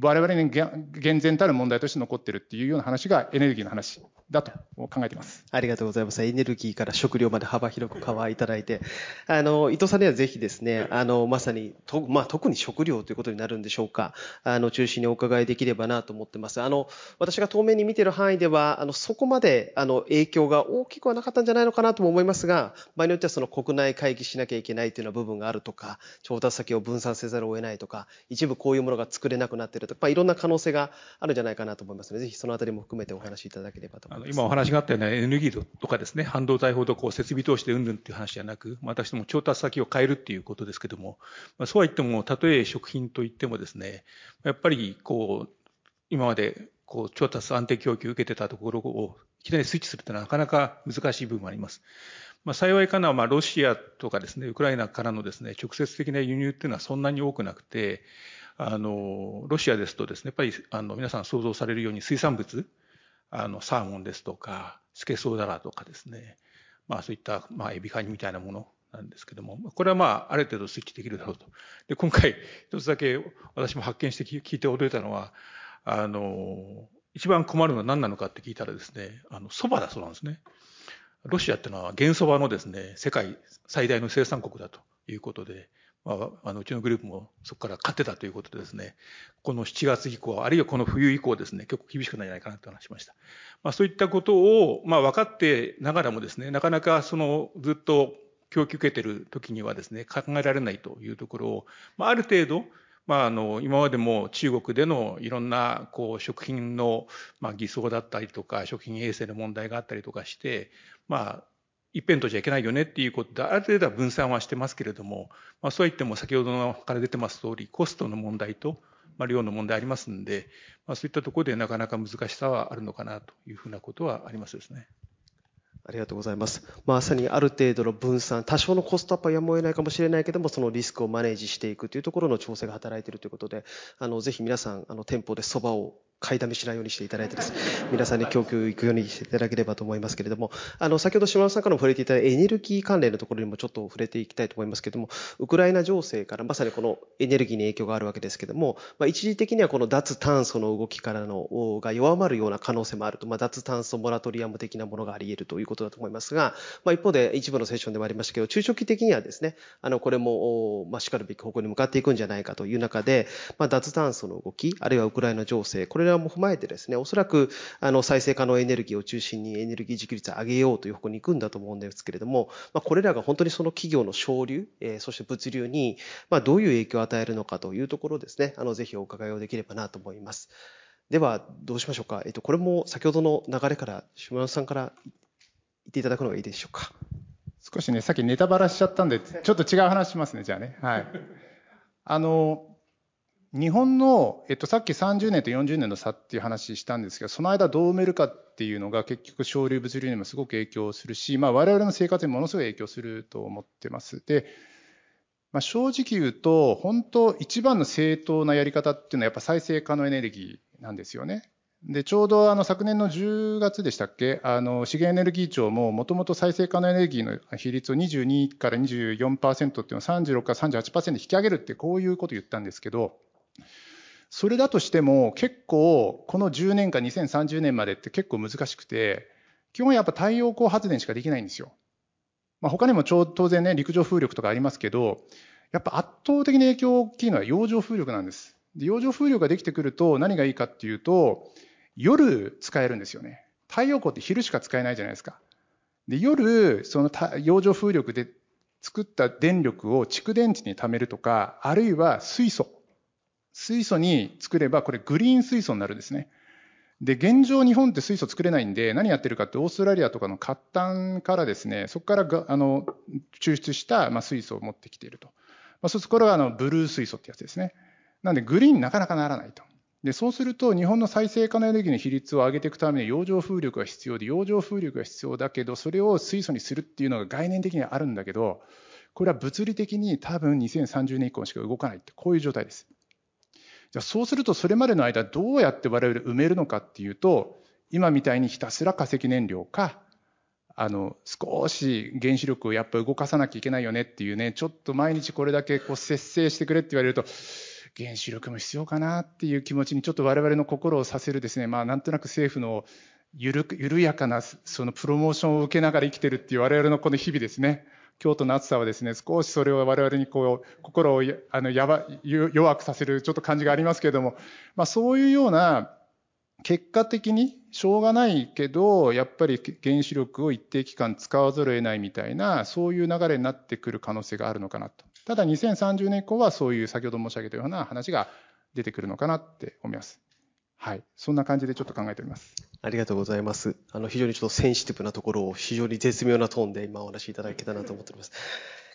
我々に厳然たる問題として残っているっていうような話がエネルギーの話だと考えています。ありがとうございます。エネルギーから食料まで幅広くカバーいただいて、あの、伊藤さんにはぜひですね、あの、まさに、とまあ、特に食料ということになるんでしょうか、あの、中心にお伺いできればなと思ってます。あの、私が当面に見ている範囲では、あの、そこまで、あの、影響が大きくはなかったんじゃないのかなとも思いますが、場合によってはその国内会議しなきゃいけないというような部分があるとか、調達先を分散せざるを得ないとか、一部こういうものが作れなくなっているとか、いろんな可能性があるんじゃないかなと思いますので、ぜひそのあたりも含めてお話しいただければと思います。今お話があったようなエネルギーとかですね、半導体ほどこう設備投資でうんぬんっていう話じゃなく、私ども調達先を変えるっていうことですけども、まあ、そうは言っても、たとえ食品といってもですね、やっぱりこう、今までこう調達安定供給を受けてたところをいきなりスイッチするというのはなかなか難しい部分もあります。まあ、幸いかな、まあ、ロシアとかですね、ウクライナからのですね、直接的な輸入っていうのはそんなに多くなくて、あの、ロシアですとですね、やっぱり、あの、皆さん想像されるように水産物、あの、サーモンですとか、スケソウダラとかですね、まあそういった、まあエビカニみたいなものなんですけども、これはまあある程度スイッチできるだろうと。で、今回一つだけ私も発見して聞いて驚いたのは、あの、一番困るのは何なのかって聞いたらですね、あの、蕎麦だそうなんですね。ロシアっていうのは原蕎麦のですね、世界最大の生産国だということで、まあ、あのうちのグループもそこから勝ってたということでですね、この7月以降、あるいはこの冬以降ですね、結構厳しくないんじゃないかなと話しました。まあ、そういったことを、まあ、分かってながらもですね、なかなかそのずっと供給受けてる時にはですね、考えられないというところを、まあ、ある程度、まあ、あの、今までも中国でのいろんな、こう、食品の、まあ、偽装だったりとか、食品衛生の問題があったりとかして、まあ、一辺倒じゃいけないよねっていうことで、ある程度は分散はしてますけれども、まあ、そう言っても先ほどのから出てます通り、コストの問題と、ま、量の問題ありますんで、まあ、そういったところでなかなか難しさはあるのかなというふうなことはありますですね。ありがとうございます。まさにある程度の分散、多少のコストアップはやむを得ないかもしれないけども、そのリスクをマネージしていくというところの調整が働いているということで、あの、ぜひ皆さん、あの、店舗でそばを買いだめしないようにしていただいてです、ね、皆さんに供給行くようにしていただければと思いますけれども、あの、先ほど島田さんからも触れていただいたエネルギー関連のところにもちょっと触れていきたいと思いますけれども、ウクライナ情勢からまさにこのエネルギーに影響があるわけですけれども、まあ、一時的にはこの脱炭素の動きからの、が弱まるような可能性もあると、まあ、脱炭素モラトリアム的なものがあり得るということだと思いますが、まあ、一方で一部のセッションでもありましたけど、中長期的にはですね、あの、これも、まあ、しかるべき方向に向かっていくんじゃないかという中で、まあ、脱炭素の動き、あるいはウクライナ情勢、これれらも踏まえてですね、おそらく、あの、再生可能エネルギーを中心にエネルギー自給率を上げようという方向に行くんだと思うんですけれども、まあ、これらが本当にその企業の省流、えー、そして物流に、まあ、どういう影響を与えるのかというところですね、あの、ぜひお伺いをできればなと思います。では、どうしましょうか？えっと、これも先ほどの流れから、島田さんから言っていただくのがいいでしょうか？少しね、さっきネタバラしちゃったんで、ちょっと違う話しますね、じゃあね。はい。あの、日本の、えっと、さっき30年と40年の差っていう話したんですけど、その間どう埋めるかっていうのが結局省流物流にもすごく影響するし、まあ我々の生活にものすごい影響すると思ってます。で、まあ、正直言うと、本当一番の正当なやり方っていうのはやっぱ再生可能エネルギーなんですよね。で、ちょうどあの昨年の10月でしたっけ、あの資源エネルギー庁ももともと再生可能エネルギーの比率を22から24%っていうのを36から38%に引き上げるってこういうことを言ったんですけど、それだとしても結構この10年か2030年までって結構難しくて、基本やっぱ太陽光発電しかできないんですよ。まあ、他にも当然ね、陸上風力とかありますけど、やっぱ圧倒的に影響大きいのは洋上風力なんです。で洋上風力ができてくると何がいいかっていうと、夜使えるんですよね。太陽光って昼しか使えないじゃないですか。で夜、その洋上風力で作った電力を蓄電池に貯めるとか、あるいは水素。水素に作れば、これグリーン水素になるんですね。で、現状日本って水素作れないんで、何やってるかってオーストラリアとかの活炭からですね、そこからがあの抽出した、まあ、水素を持ってきていると。まあ、そうするとこれはあのブルー水素ってやつですね。なんでグリーンなかなかならないと。で、そうすると日本の再生可能エネルギーの比率を上げていくために洋上風力が必要で、洋上風力が必要だけど、それを水素にするっていうのが概念的にはあるんだけど、これは物理的に多分2030年以降しか動かないって、こういう状態です。じゃあそうするとそれまでの間どうやって我々埋めるのかっていうと、今みたいにひたすら化石燃料か、あの、少し原子力をやっぱ動かさなきゃいけないよねっていうね、ちょっと毎日これだけこう節制してくれって言われると、原子力も必要かなっていう気持ちにちょっと我々の心をさせるですね、まあなんとなく政府の緩緩やかなそのプロモーションを受けながら生きてるっていう我々のこの日々ですね。京都の暑さはですね、少しそれを我々にこう、心をあのやば弱くさせるちょっと感じがありますけれども、まあそういうような、結果的にしょうがないけど、やっぱり原子力を一定期間使わざるを得ないみたいな、そういう流れになってくる可能性があるのかなと。ただ2030年以降はそういう先ほど申し上げたような話が出てくるのかなって思います。はい。そんな感じでちょっと考えております。ありがとうございます。あの、非常にちょっとセンシティブなところを非常に絶妙なトーンで今お話しいただけたなと思っております。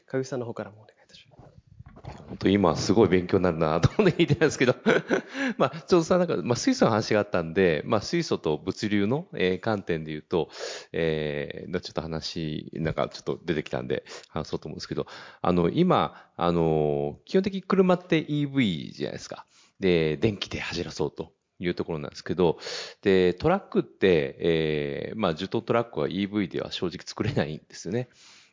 かぐさんの方からもお願いいたします。本当今すごい勉強になるなと思って聞いてたんですけど [laughs] まあ、ちょうどさ、なんか、まあ、水素の話があったんで、まあ、水素と物流の、えー、観点で言うと、えー、ちょっと話、なんかちょっと出てきたんで、話そうと思うんですけど、あの、今、あの、基本的に車って EV じゃないですか。で、電気で走らそうと。いうところなんですけど、で、トラックって、えー、まあ、10トラックは EV では正直作れないんですよね。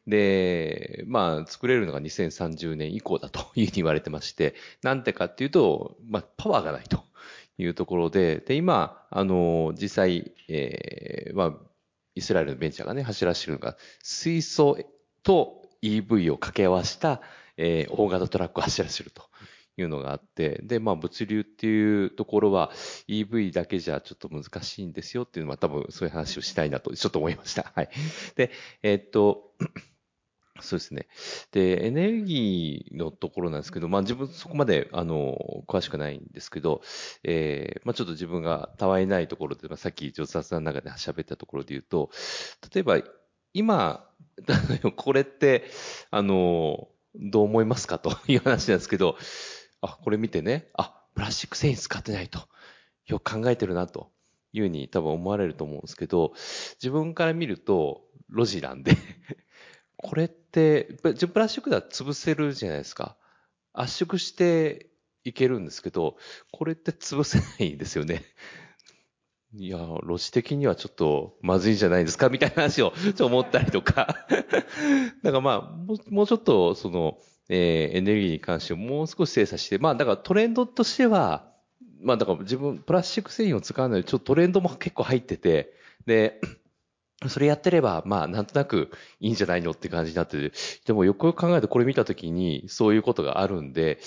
で、まあ、作れるのが2030年以降だと [laughs] いうふうに言われてまして、なんてかっていうと、まあ、パワーがないというところで、で、今、あの、実際、えー、まあ、イスラエルのベンチャーがね、走らせてるのが、水素と EV を掛け合わせた、えー、大型トラックを走らせるというのがあって、で、まあ物流っていうところは EV だけじゃちょっと難しいんですよっていうのは多分そういう話をしたいなとちょっと思いました。はい。で、えー、っと、[clears throat] そうですね。で、エネルギーのところなんですけど、まあ自分そこまで、あの、詳しくないんですけど、えー、まあちょっと自分がたわいないところで、まあさっき上達さんの中で喋ったところで言うと、例えば今、[laughs] これって、あの、どう思いますかという話なんですけど、あ、これ見てね、あ、プラスチック繊維使ってないと。よく考えてるなというふうに多分思われると思うんですけど、自分から見るとロジなんで [laughs] これって、プラスチックでは潰せるじゃないですか。圧縮していけるんですけど、これって潰せないんですよね。いや、ロジ的にはちょっとまずいんじゃないですか？みたいな話をちょっと思ったりとか。[laughs] だからまあ、もうちょっとその、えー、エネルギーに関してもう少し精査して、まあだからトレンドとしては、まあだから自分、プラスチック製品を使うので、ちょっとトレンドも結構入ってて、で、[clears throat] それやってれば、まあ、なんとなくいいんじゃないのって感じになってて、でもよくよく考えるとこれ見たときに、そういうことがあるんで、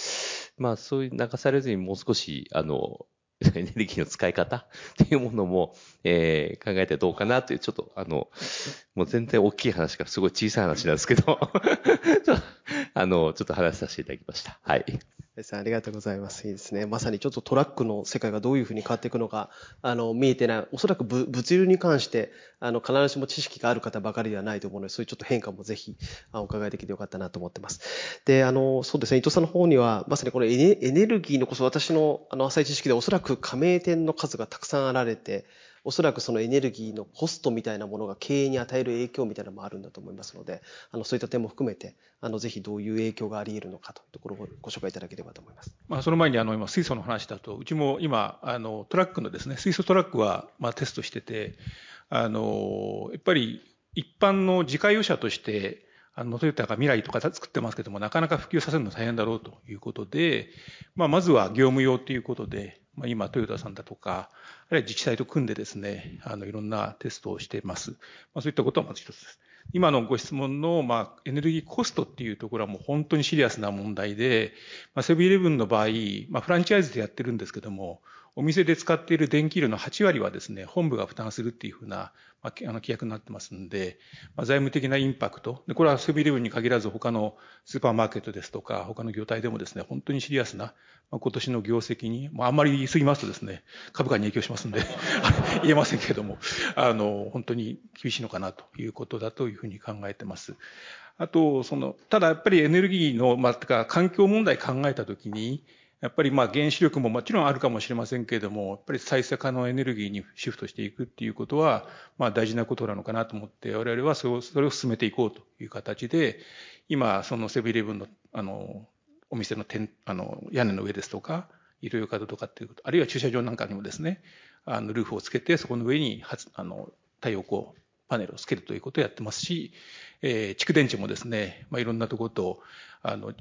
まあ、そういう流されずにもう少し、あの、[laughs] エネルギーの使い方？[laughs] っていうものも、えー、考えてどうかなという、ちょっと、あの、もう全然大きい話からすごい小さい話なんですけど [laughs] あの、ちょっと話させていただきました。はい。ありがとうございます。いいですね。まさにちょっとトラックの世界がどういうふうに変わっていくのか、あの、見えてない。おそらく物流に関して、あの、必ずしも知識がある方ばかりではないと思うので、そういうちょっと変化もぜひ、お伺いできてよかったなと思ってます。で、あの、そうですね、伊藤さんの方には、まさにこのエネルギーのこそ私の、あの、浅い知識でおそらく加盟店の数がたくさんあられて、おそらくそのエネルギーのコストみたいなものが経営に与える影響みたいなのもあるんだと思いますので、あのそういった点も含めて、あのぜひどういう影響があり得るのかというところをご紹介いただければと思います。まあ、その前にあの今水素の話だと、うちも今あのトラックのですね水素トラックはまあテストしてて、あのやっぱり一般の自家用車としてあのトヨタが未来とか作ってますけども、なかなか普及させるの大変だろうということで、まあ、まずは業務用ということで、まあ、今トヨタさんだとか、あるいは自治体と組んでですね、あの、いろんなテストをしています。まあ、そういったことはまず一つです。今のご質問の、まあ、エネルギーコストっていうところはもう本当にシリアスな問題で、ま、セブンイレブンの場合、まあ、フランチャイズでやってるんですけども、お店で使っている電気量の8割はですね、本部が負担するっていうふうな、まあ、あの規約になってますんで、まあ、財務的なインパクト、でこれはセブンイレブンに限らず他のスーパーマーケットですとか、他の業態でもですね、本当にシリアスな、まあ、今年の業績に、まあ、あんまり言い過ぎますとですね、株価に影響しますんで [laughs] 言えませんけれども、あの、本当に厳しいのかなということだというふうに考えてます。あと、その、ただやっぱりエネルギーの、まあ、か環境問題考えたときに、やっぱりまあ原子力ももちろんあるかもしれませんけれども、やっぱり再生可能エネルギーにシフトしていくっていうことは、まあ大事なことなのかなと思って、我々はそれを進めていこうという形で、今、そのセブンイレブンの、あの、お店の天あの屋根の上ですとか、医療用角とかっていうこと、あるいは駐車場なんかにもですね、あのルーフをつけて、そこの上にあの太陽光パネルをつけるということをやってますし、えー、蓄電池もですね、まあ、いろんなところと、あの、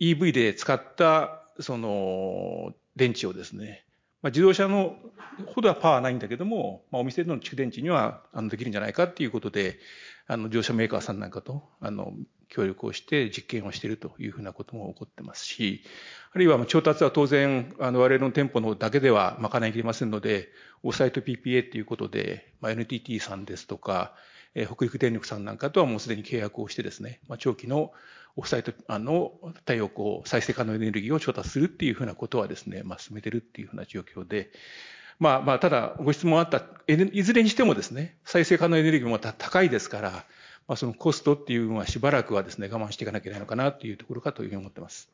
EV で使ったその電池をですね、まあ、自動車のほどはパワーないんだけども、まあ、お店の蓄電池にはあのできるんじゃないかっていうことで、あの自動車メーカーさんなんかとあの協力をして実験をしているというふうなことも起こってますし、あるいは調達は当然、あの我々の店舗のだけでは賄いきれませんので、オフサイト PPA ということで、まあ、NTT さんですとか、え、北陸電力さんなんかとはもうすでに契約をしてですね、まあ、長期のオフサイトあの太陽光再生可能エネルギーを調達するっていうふうなことはですね、まあ、進めてるっていうふうな状況で、まあまあ、ただご質問あった、いずれにしてもですね、再生可能エネルギーもた高いですから、まあ、そのコストっていうのはしばらくはですね、我慢していかなきゃいけないのかなというところかというふうに思ってます。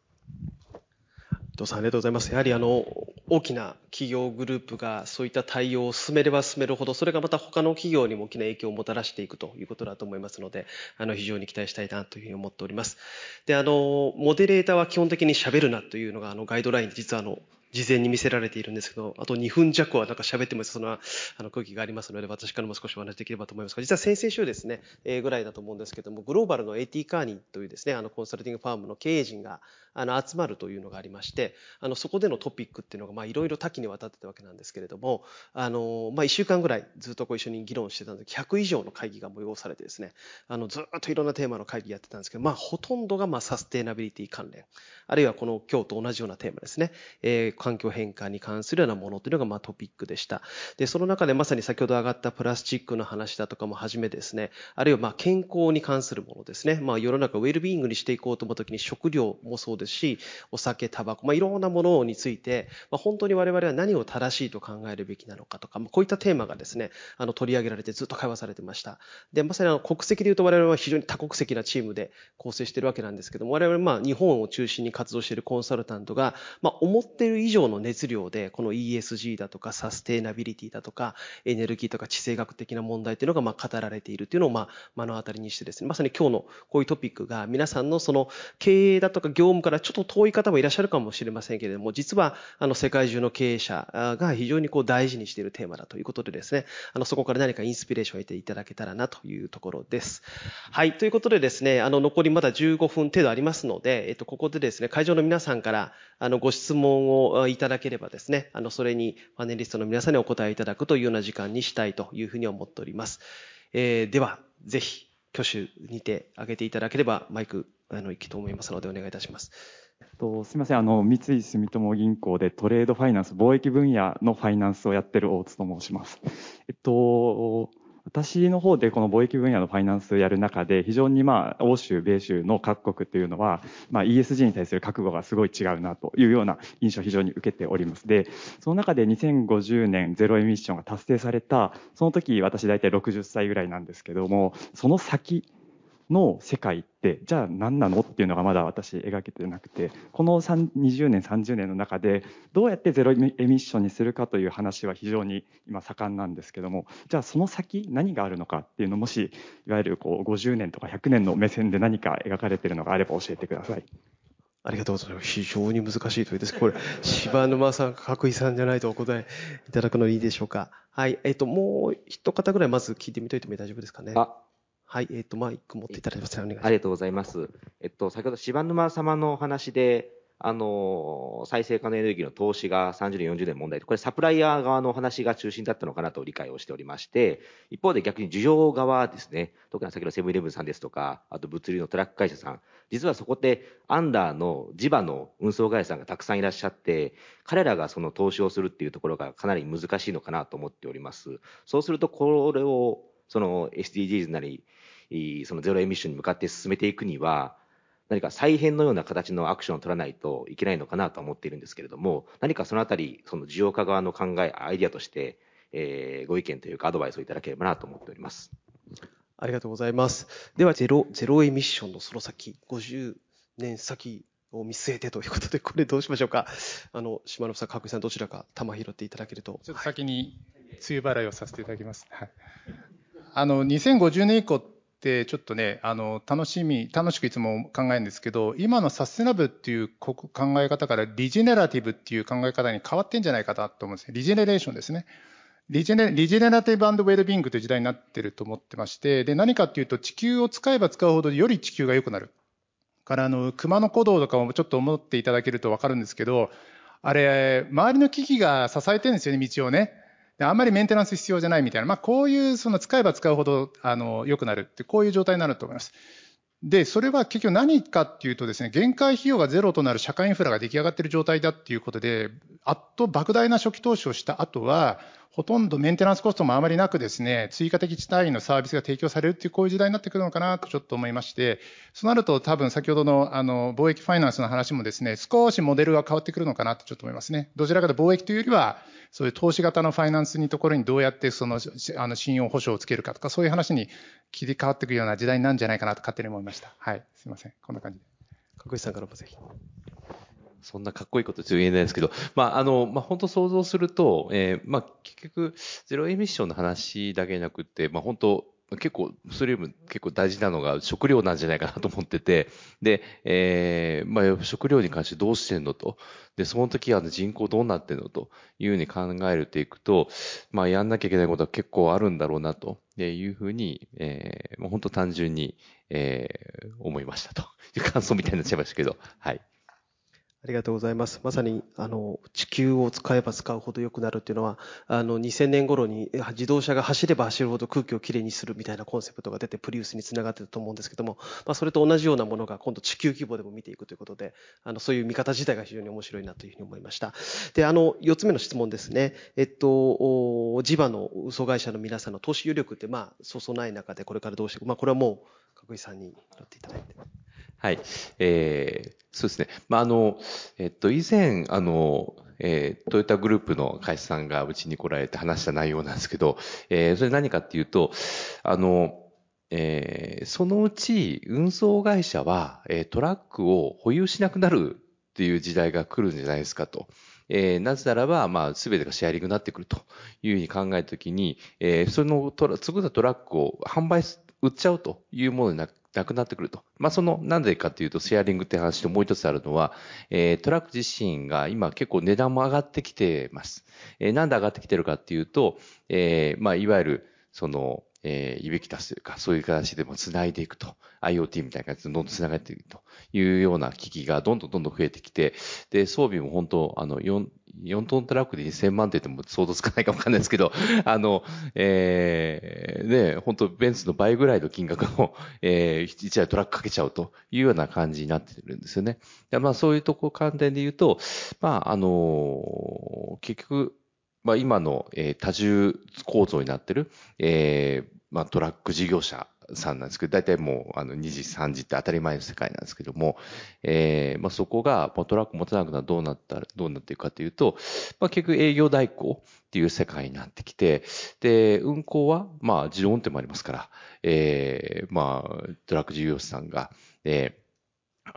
伊藤さん、ありがとうございます。やはりあの、大きな企業グループがそういった対応を進めれば進めるほど、それがまた他の企業にも大きな影響をもたらしていくということだと思いますので、あの、非常に期待したいなというふうに思っております。で、あの、モデレーターは基本的に喋るなというのが、あの、ガイドライン、実はあの、事前に見せられているんですけど、あと2分弱はなんか喋ってもその、あの、空気がありますので、私からも少しお話できればと思います。が、実は先々週ですね、えー、ぐらいだと思うんですけども、グローバルの AT カーニーというですね、あの、コンサルティングファームの経営陣が、あの、集まるというのがありまして、あの、そこでのトピックっていうのが、まあ、いろいろ多岐にわたってたわけなんですけれども、あの、まあ、1週間ぐらいずっとこう一緒に議論してたんです、100以上の会議が催されてですね、あの、ずっといろんなテーマの会議やってたんですけど、まあ、ほとんどが、まあ、サステナビリティ関連、あるいはこの今日と同じようなテーマですね、えー、環境変化に関するようなものというのがまトピックでした。で、その中でまさに先ほど上がったプラスチックの話だとかもはじめですね、あるいはま健康に関するものですね、まあ世の中ウェルビーイングにしていこうと思った時に食料もそうですし、お酒、タバコ、まあいろんなものについて、まあ、本当に我々は何を正しいと考えるべきなのかとか、ま、こういったテーマがですね、あの取り上げられてずっと会話されてました。で、まさにあの国籍で言うと我々は非常に多国籍なチームで構成してるわけなんですけども、我々まあ日本を中心に活動しているコンサルタントが、まあ思っている以上の熱量で、この ESG だとかサステイナビリティだとかエネルギーとか地政学的な問題というのがまあ語られているというのをまあ目の当たりにしてですね、まさに今日のこういうトピックが皆さんのその経営だとか業務からちょっと遠い方もいらっしゃるかもしれませんけれども、実はあの世界中の経営者が非常にこう大事にしているテーマだということでですね、あのそこから何かインスピレーションを得ていただけたらなというところです。はい、ということでですね、あの残りまだ15分程度ありますので、えっと、ここでですね、会場の皆さんからあのご質問をいただければですね、あのそれにパネリストの皆さんにお答えいただくというような時間にしたいというふうに思っております。えー、では、ぜひ、挙手にて挙げていただければ、マイク、あの、行きと思いますので、お願いいたします。とすみません、あの、三井住友銀行でトレードファイナンス、貿易分野のファイナンスをやってる大津と申します。えっと、私の方でこの貿易分野のファイナンスをやる中で、非常にまあ、欧州、米州の各国というのは、まあ、ESG に対する覚悟がすごい違うなというような印象を非常に受けております。で、その中で2050年ゼロエミッションが達成された、その時私大体60歳ぐらいなんですけども、その先、の世界ってじゃあ何なのっていうのがまだ私描けてなくてこの20年30年の中でどうやってゼロエミッションにするかという話は非常に今盛んなんですけどもじゃあその先何があるのかっていうのもしいわゆるこう50年とか100年の目線で何か描かれているのがあれば教えてください。ありがとうございます。非常に難しい問いです。これ、柴沼さん、角井さんじゃないとお答えいただくのいいでしょうか。はい。えっ、と、もう一方ぐらいまず聞いてみといても大丈夫ですかね。あ、はい、えっ、ー、と、マイク持っていただきますお願いします。ありがとうございます。えっと、先ほど柴沼様のお話で、あの、再生可能エネルギーの投資が30年、40年問題これサプライヤー側のお話が中心だったのかなと理解をしておりまして、一方で逆に需要側ですね、特に先ほどセブンイレブンさんですとか、あと物流のトラック会社さん、実はそこってアンダーの地場の運送会社さんがたくさんいらっしゃって、彼らがその投資をするっていうところがかなり難しいのかなと思っております。そうすると、これをその SDGs なり、そのゼロエミッションに向かって進めていくには、何か再編のような形のアクションを取らないといけないのかなと思っているんですけれども、何かそのあたり、その需要家側の考え、アイディアとして、えー、ご意見というかアドバイスをいただければなと思っております。ありがとうございます。では、ゼロ、ゼロエミッションのその先、50年先を見据えてということで、これどうしましょうか。あの、島野さん、角井さん、どちらか玉拾っていただけると。ちょっと先に、梅雨払いをさせていただきます。はい。あの、2050年以降ちょっとね、あの、楽しみ、楽しくいつも考えるんですけど、今のサステナブルっていう考え方からリジェネラティブっていう考え方に変わってんじゃないかなと思うんですね。リジェネレーションですね。リジェネリジェネラティブウェルビングという時代になってると思ってまして、で、何かっていうと地球を使えば使うほどより地球が良くなる。からあの、熊野古道とかもちょっと思っていただけるとわかるんですけど、あれ、周りの機器が支えてるんですよね、道をね。あんまりメンテナンス必要じゃないみたいな、まあ、こういうその使えば使うほどあの良くなるって、こういう状態になると思います。で、それは結局何かっていうとですね、限界費用がゼロとなる社会インフラが出来上がっている状態だっていうことで、あっと莫大な初期投資をした後は、ほとんどメンテナンスコストもあまりなくですね、追加的単位のサービスが提供されるっていうこういう時代になってくるのかなとちょっと思いまして、そうなると多分先ほどのあの貿易ファイナンスの話もですね、少しモデルが変わってくるのかなとちょっと思いますね。どちらかと貿易というよりは、そういう投資型のファイナンスにところにどうやってそのあの信用保証をつけるかとか、そういう話に切り替わっていくような時代なんじゃないかなと勝手に思いました。はい。すいません。こんな感じで。角井さんからもぜひ。そんなかっこいいこと言えないですけど、まあ、あの、まあ、本当想像すると、えー、まあ、結局、ゼロエミッションの話だけじゃなくて、まあ、本当、結構、それよりも結構大事なのが食料なんじゃないかなと思ってて、で、えー、まあ、食料に関してどうしてんのと、で、その時は人口どうなってんのというふうに考えていくと、まあ、やんなきゃいけないことは結構あるんだろうなと。いうふうに、えー、もう本当単純に、えー、思いましたと。いう感想みたいになっちゃいましたけど、はい。ありがとうございます。まさに、あの、地球を使えば使うほど良くなるっていうのは、あの、2000年頃に自動車が走れば走るほど空気をきれいにするみたいなコンセプトが出て、プリウスにつながってたと思うんですけども、まあ、それと同じようなものが今度地球規模でも見ていくということで、あの、そういう見方自体が非常に面白いなというふうに思いました。で、あの、4つ目の質問ですね。えっと、地場の嘘会社の皆さんの投資余力って、まあ、そうそうない中でこれからどうしていく。まあ、これはもう、角井さんに乗っていただいて。はい。えー、そうですね。まあ、あの、えっと、以前、あの、えー、トヨタグループの会社さんがうちに来られて話した内容なんですけど、えー、それ何かっていうと、あの、えー、そのうち運送会社は、えー、トラックを保有しなくなるっていう時代が来るんじゃないですかと。えー、なぜならば、まあ、すべてがシェアリングになってくるというふうに考えたときに、えー、そのトラ、作ったトラックを販売す、売っちゃうというものにななくなってくると。まあ、その、なんでかっていうと、シェアリングって話ともう一つあるのは、えー、トラック自身が今結構値段も上がってきてます。えー、なんで上がってきてるかっていうと、えー、まあ、いわゆる、その、えー、ユビキタスというか、そういう形でも繋いでいくと。IoT みたいな感じでどんどん繋がっていくというような機器がどんどんどんどん増えてきて、で、装備も本当、あの、4、4トントラックで2000万って言っても想像つかないかもわかんないですけど、[laughs] あの、えー、ね、本当ベンツの倍ぐらいの金額の、えー、1台トラックかけちゃうというような感じになってるんですよね。でまあそういうとこ観点で言うと、まああの、結局、まあ今の、えー、多重構造になってる、えー、まあトラック事業者さんなんですけど、大体もうあの2時、3時って当たり前の世界なんですけども、えー、まあそこが、まあ、トラック持たなくなどうなったら、どうなっていくかというと、まあ結局営業代行っていう世界になってきて、で、運行は、まあ自動運転もありますから、えー、まあトラック事業者さんが、えー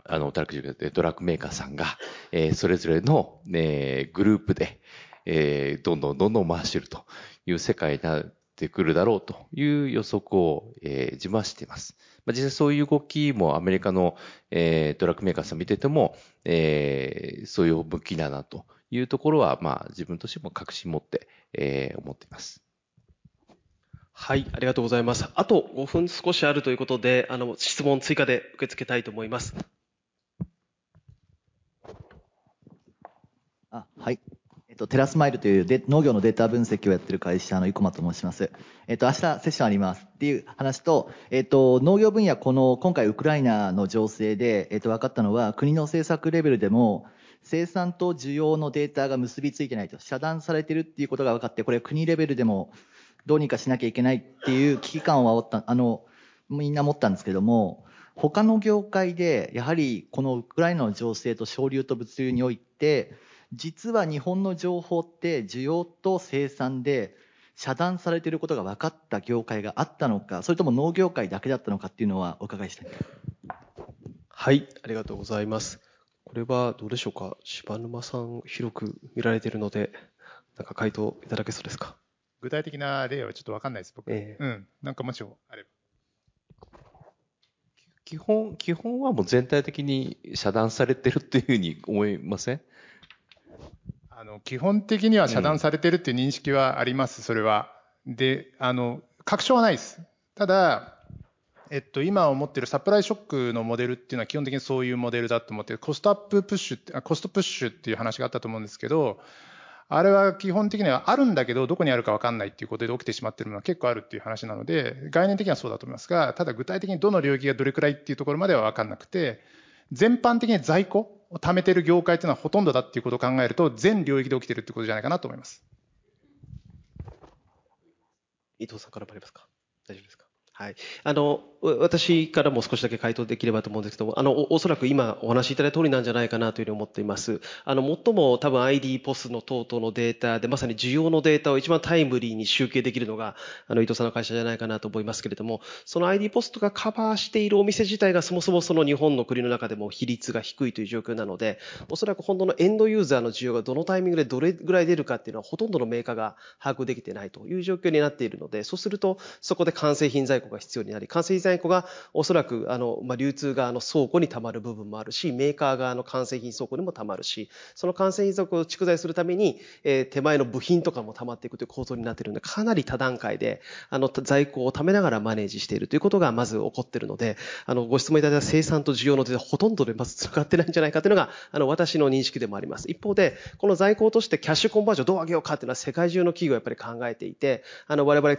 あの、トラック、トラックメーカーさんが、えー、それぞれの、えー、グループで、えー、どんどんどんどん回しているという世界になってくるだろうという予測を、えー、自分はしています。まあ、実際そういう動きもアメリカの、えー、トラックメーカーさん見てても、えー、そういう向きだなというところは、まあ自分としても確信持って、えー、思っています。はい、ありがとうございます。あと5分少しあるということで、あの、質問追加で受け付けたいと思います。あはい。と、テラスマイルというで農業のデータ分析をやってる会社の生駒と申します。えっと、明日セッションありますっていう話と、えっと、農業分野、この、今回ウクライナの情勢で、えっと、分かったのは、国の政策レベルでも、生産と需要のデータが結びついてないと、遮断されてるっていうことが分かって、これ国レベルでもどうにかしなきゃいけないっていう危機感を煽った、あの、みんな持ったんですけども、他の業界で、やはりこのウクライナの情勢と省流と物流において、実は日本の情報って需要と生産で遮断されていることが分かった業界があったのか、それとも農業界だけだったのかっていうのはお伺いしたい。はい、ありがとうございます。これはどうでしょうか？柴沼さん、広く見られているので、なんか回答いただけそうですか？具体的な例はちょっと分かんないです、僕。ええうん。なんかもしあれば。基本、基本はもう全体的に遮断されてるっていうふうに思いません？あの基本的には遮断されてるっていう認識はあります、それは。で、あの、確証はないです。ただ、えっと、今思ってるサプライショックのモデルっていうのは基本的にそういうモデルだと思って、コストアッププッシュって、あコストプッシュっていう話があったと思うんですけど、あれは基本的にはあるんだけど、どこにあるか分かんないっていうことで起きてしまってるのは結構あるっていう話なので、概念的にはそうだと思いますが、ただ具体的にどの領域がどれくらいっていうところまでは分かんなくて、全般的に在庫を貯めてる業界っていうのはほとんどだっていうことを考えると、全領域で起きてるってことじゃないかなと思います。伊藤さんからもありますか？大丈夫ですか？はい。あの、私からも少しだけ回答できればと思うんですけど、あの、おおそらく今お話しいただいた通りなんじゃないかなというふうに思っています。あの、最も多分 ID ポスの等々のデータで、まさに需要のデータを一番タイムリーに集計できるのが、あの、伊藤さんの会社じゃないかなと思いますけれども、その ID ポストがカバーしているお店自体がそもそもその日本の国の中でも比率が低いという状況なので、おそらく本当のエンドユーザーの需要がどのタイミングでどれぐらい出るかっていうのはほとんどのメーカーが把握できてないという状況になっているので、そうするとそこで完成品在庫が必要になり、完成品在庫がおそらくあの、まあ、流通側の倉庫に溜まる部分もあるし、メーカー側の完成品倉庫にも溜まるし、その完成品倉庫を蓄財するために、えー手前の部品とかも溜まっていくという構造になっているので、かなり多段階で、あの、在庫を貯めながらマネージしているということがまず起こっているので、あの、ご質問いただいた生産と需要のほとんどでまず繋がってないんじゃないかというのが、あの、私の認識でもあります。一方で、この在庫としてキャッシュコンバージョンどう上げようかというのは世界中の企業がやっぱり考えていて、あの、我々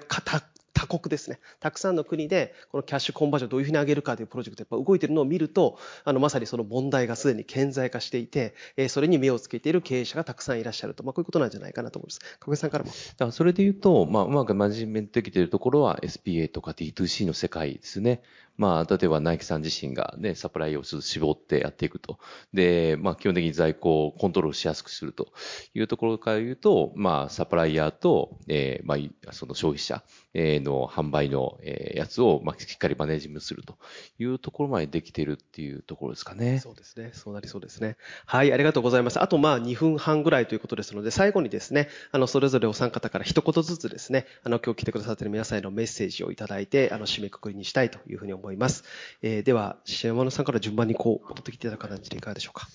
多国ですね。たくさんの国で、このキャッシュコンバージョンをどういうふうに上げるかというプロジェクトやっぱ動いているのを見ると、あの、まさにその問題がすでに顕在化していて、えそれに目をつけている経営者がたくさんいらっしゃると。まあ、こういうことなんじゃないかなと思います。加さんからも。だからそれで言うと、まあ、うまくマネジメントできているところは SPA とか D2C の世界ですね。まあ、例えばナイキさん自身がね、サプライを絞ってやっていくと。で、まあ、基本的に在庫をコントロールしやすくするというところから言うと、まあ、サプライヤーと、えーまあ、その消費者えの販売のえやつを、まあ、しっかりマネジメントするというところまでできているっていうところですかね。そうですね。そうなりそうですね。はい、ありがとうございます。あと、まあ、2分半ぐらいということですので、最後にですね、あの、それぞれお三方から一言ずつですね、あの、今日来てくださっている皆さんへのメッセージをいただいて、あの、締めくくりにしたいというふうに思います。思いますえーでは、島野さんから順番にこう、戻ってきていただく形でいかがでしょうか？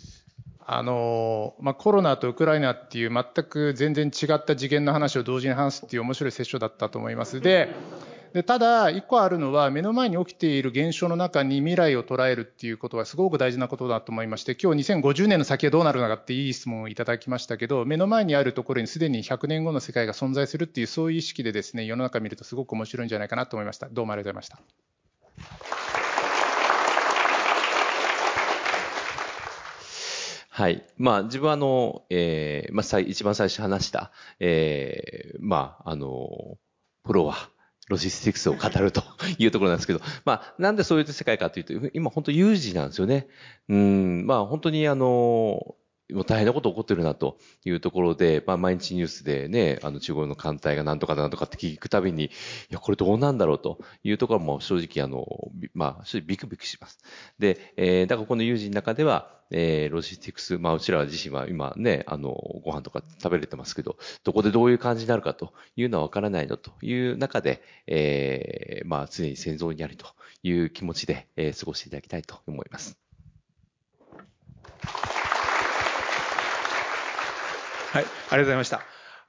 あのまあ、コロナとウクライナっていう全く全然違った次元の話を同時に話すっていう面白いセッションだったと思います。で、でただ、一個あるのは、目の前に起きている現象の中に未来を捉えるっていうことはすごく大事なことだと思いまして、今日2050年の先はどうなるのかっていい質問をいただきましたけど、目の前にあるところにすでに100年後の世界が存在するっていう、そういう意識でですね、世の中見るとすごく面白いんじゃないかなと思いました。どうもありがとうございました。はい。まあ、自分はあの、えーまあ、最一番最初話した、えーまあ、あの、プロは、ロジスティクスを語るというところなんですけど、まあ、なんでそういう世界かというと、今本当有事なんですよね。うん、まあ本当にあの、もう大変なこと起こってるなというところで、まあ毎日ニュースでね、あの中国の艦隊がなんとかなんとかって聞くたびに、いや、これどうなんだろうというところも正直あの、まあ正直ビクビクします。で、えー、だからこの有事の中では、えー、ロジスティクス、まあうちら自身は今ね、あの、ご飯とか食べれてますけど、どこでどういう感じになるかというのはわからないのという中で、えー、まあ常に戦争にありという気持ちで、えー、過ごしていただきたいと思います。はい、ありがとうございました。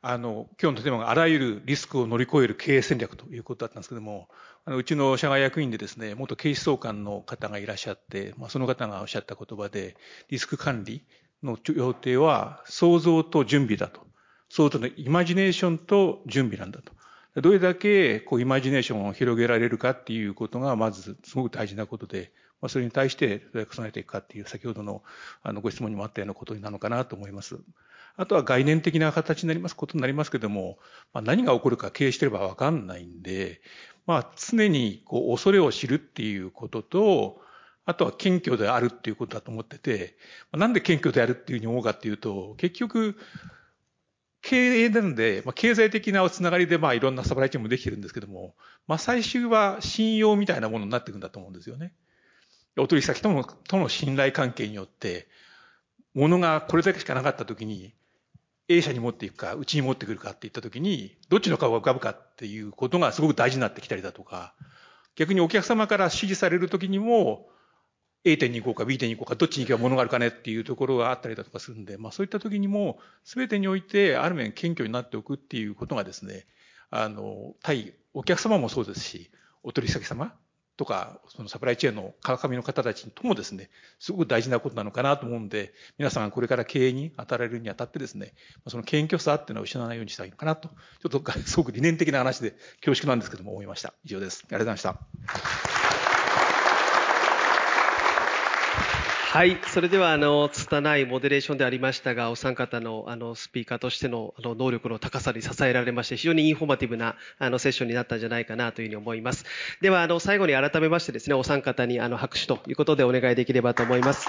あの、今日のテーマがあらゆるリスクを乗り越える経営戦略ということだったんですけども、あのうちの社外役員でですね、元警視総監の方がいらっしゃって、まあ、その方がおっしゃった言葉で、リスク管理の要点は想像と準備だと。想像のイマジネーションと準備なんだと。どれだけこうイマジネーションを広げられるかっていうことがまずすごく大事なことで、まあ、それに対してどうやって備えていくかっていう先ほどのあのご質問にもあったようなことなのかなと思います。あとは概念的な形になります、ことになりますけども、まあ、何が起こるか経営してればわかんないんで、まあ、常にこう恐れを知るっていうことと、あとは謙虚であるっていうことだと思ってて、なんで謙虚であるっていうふうに思うかっていうと、結局、経営なんで、まあ、経済的なつながりで、まあ、いろんなサプライチェーンもできてるんですけども、まあ、最終は信用みたいなものになっていくんだと思うんですよね。お取引先とのとの信頼関係によって、物がこれだけしかなかったときに、A 社に持っていくか、うちに持ってくるかっていったときに、どっちの顔が浮かぶかっていうことがすごく大事になってきたりだとか、逆にお客様から指示されるときにも、A 点に行こうか B 点に行こうか、どっちに行けば物があるかねっていうところがあったりだとかするんで、まあそういった時にも、すべてにおいて、ある面謙虚になっておくっていうことがですね、あの、対お客様もそうですし、お取引先様とか、そのサプライチェーンの川上の方たちともですね、すごく大事なことなのかなと思うんで、皆さんがこれから経営に当たられるにあたってですね、その謙虚さっていうのは失わないようにしたいのかなと、ちょっとすごく理念的な話で恐縮なんですけども思いました。以上です。ありがとうございました。はい。それでは、あの、拙いモデレーションでありましたが、お三方の、あの、スピーカーとしての、あの、能力の高さに支えられまして、非常にインフォーマティブな、あの、セッションになったんじゃないかなというふうに思います。では、あの、最後に改めましてですね、お三方に、あの、拍手ということでお願いできればと思います。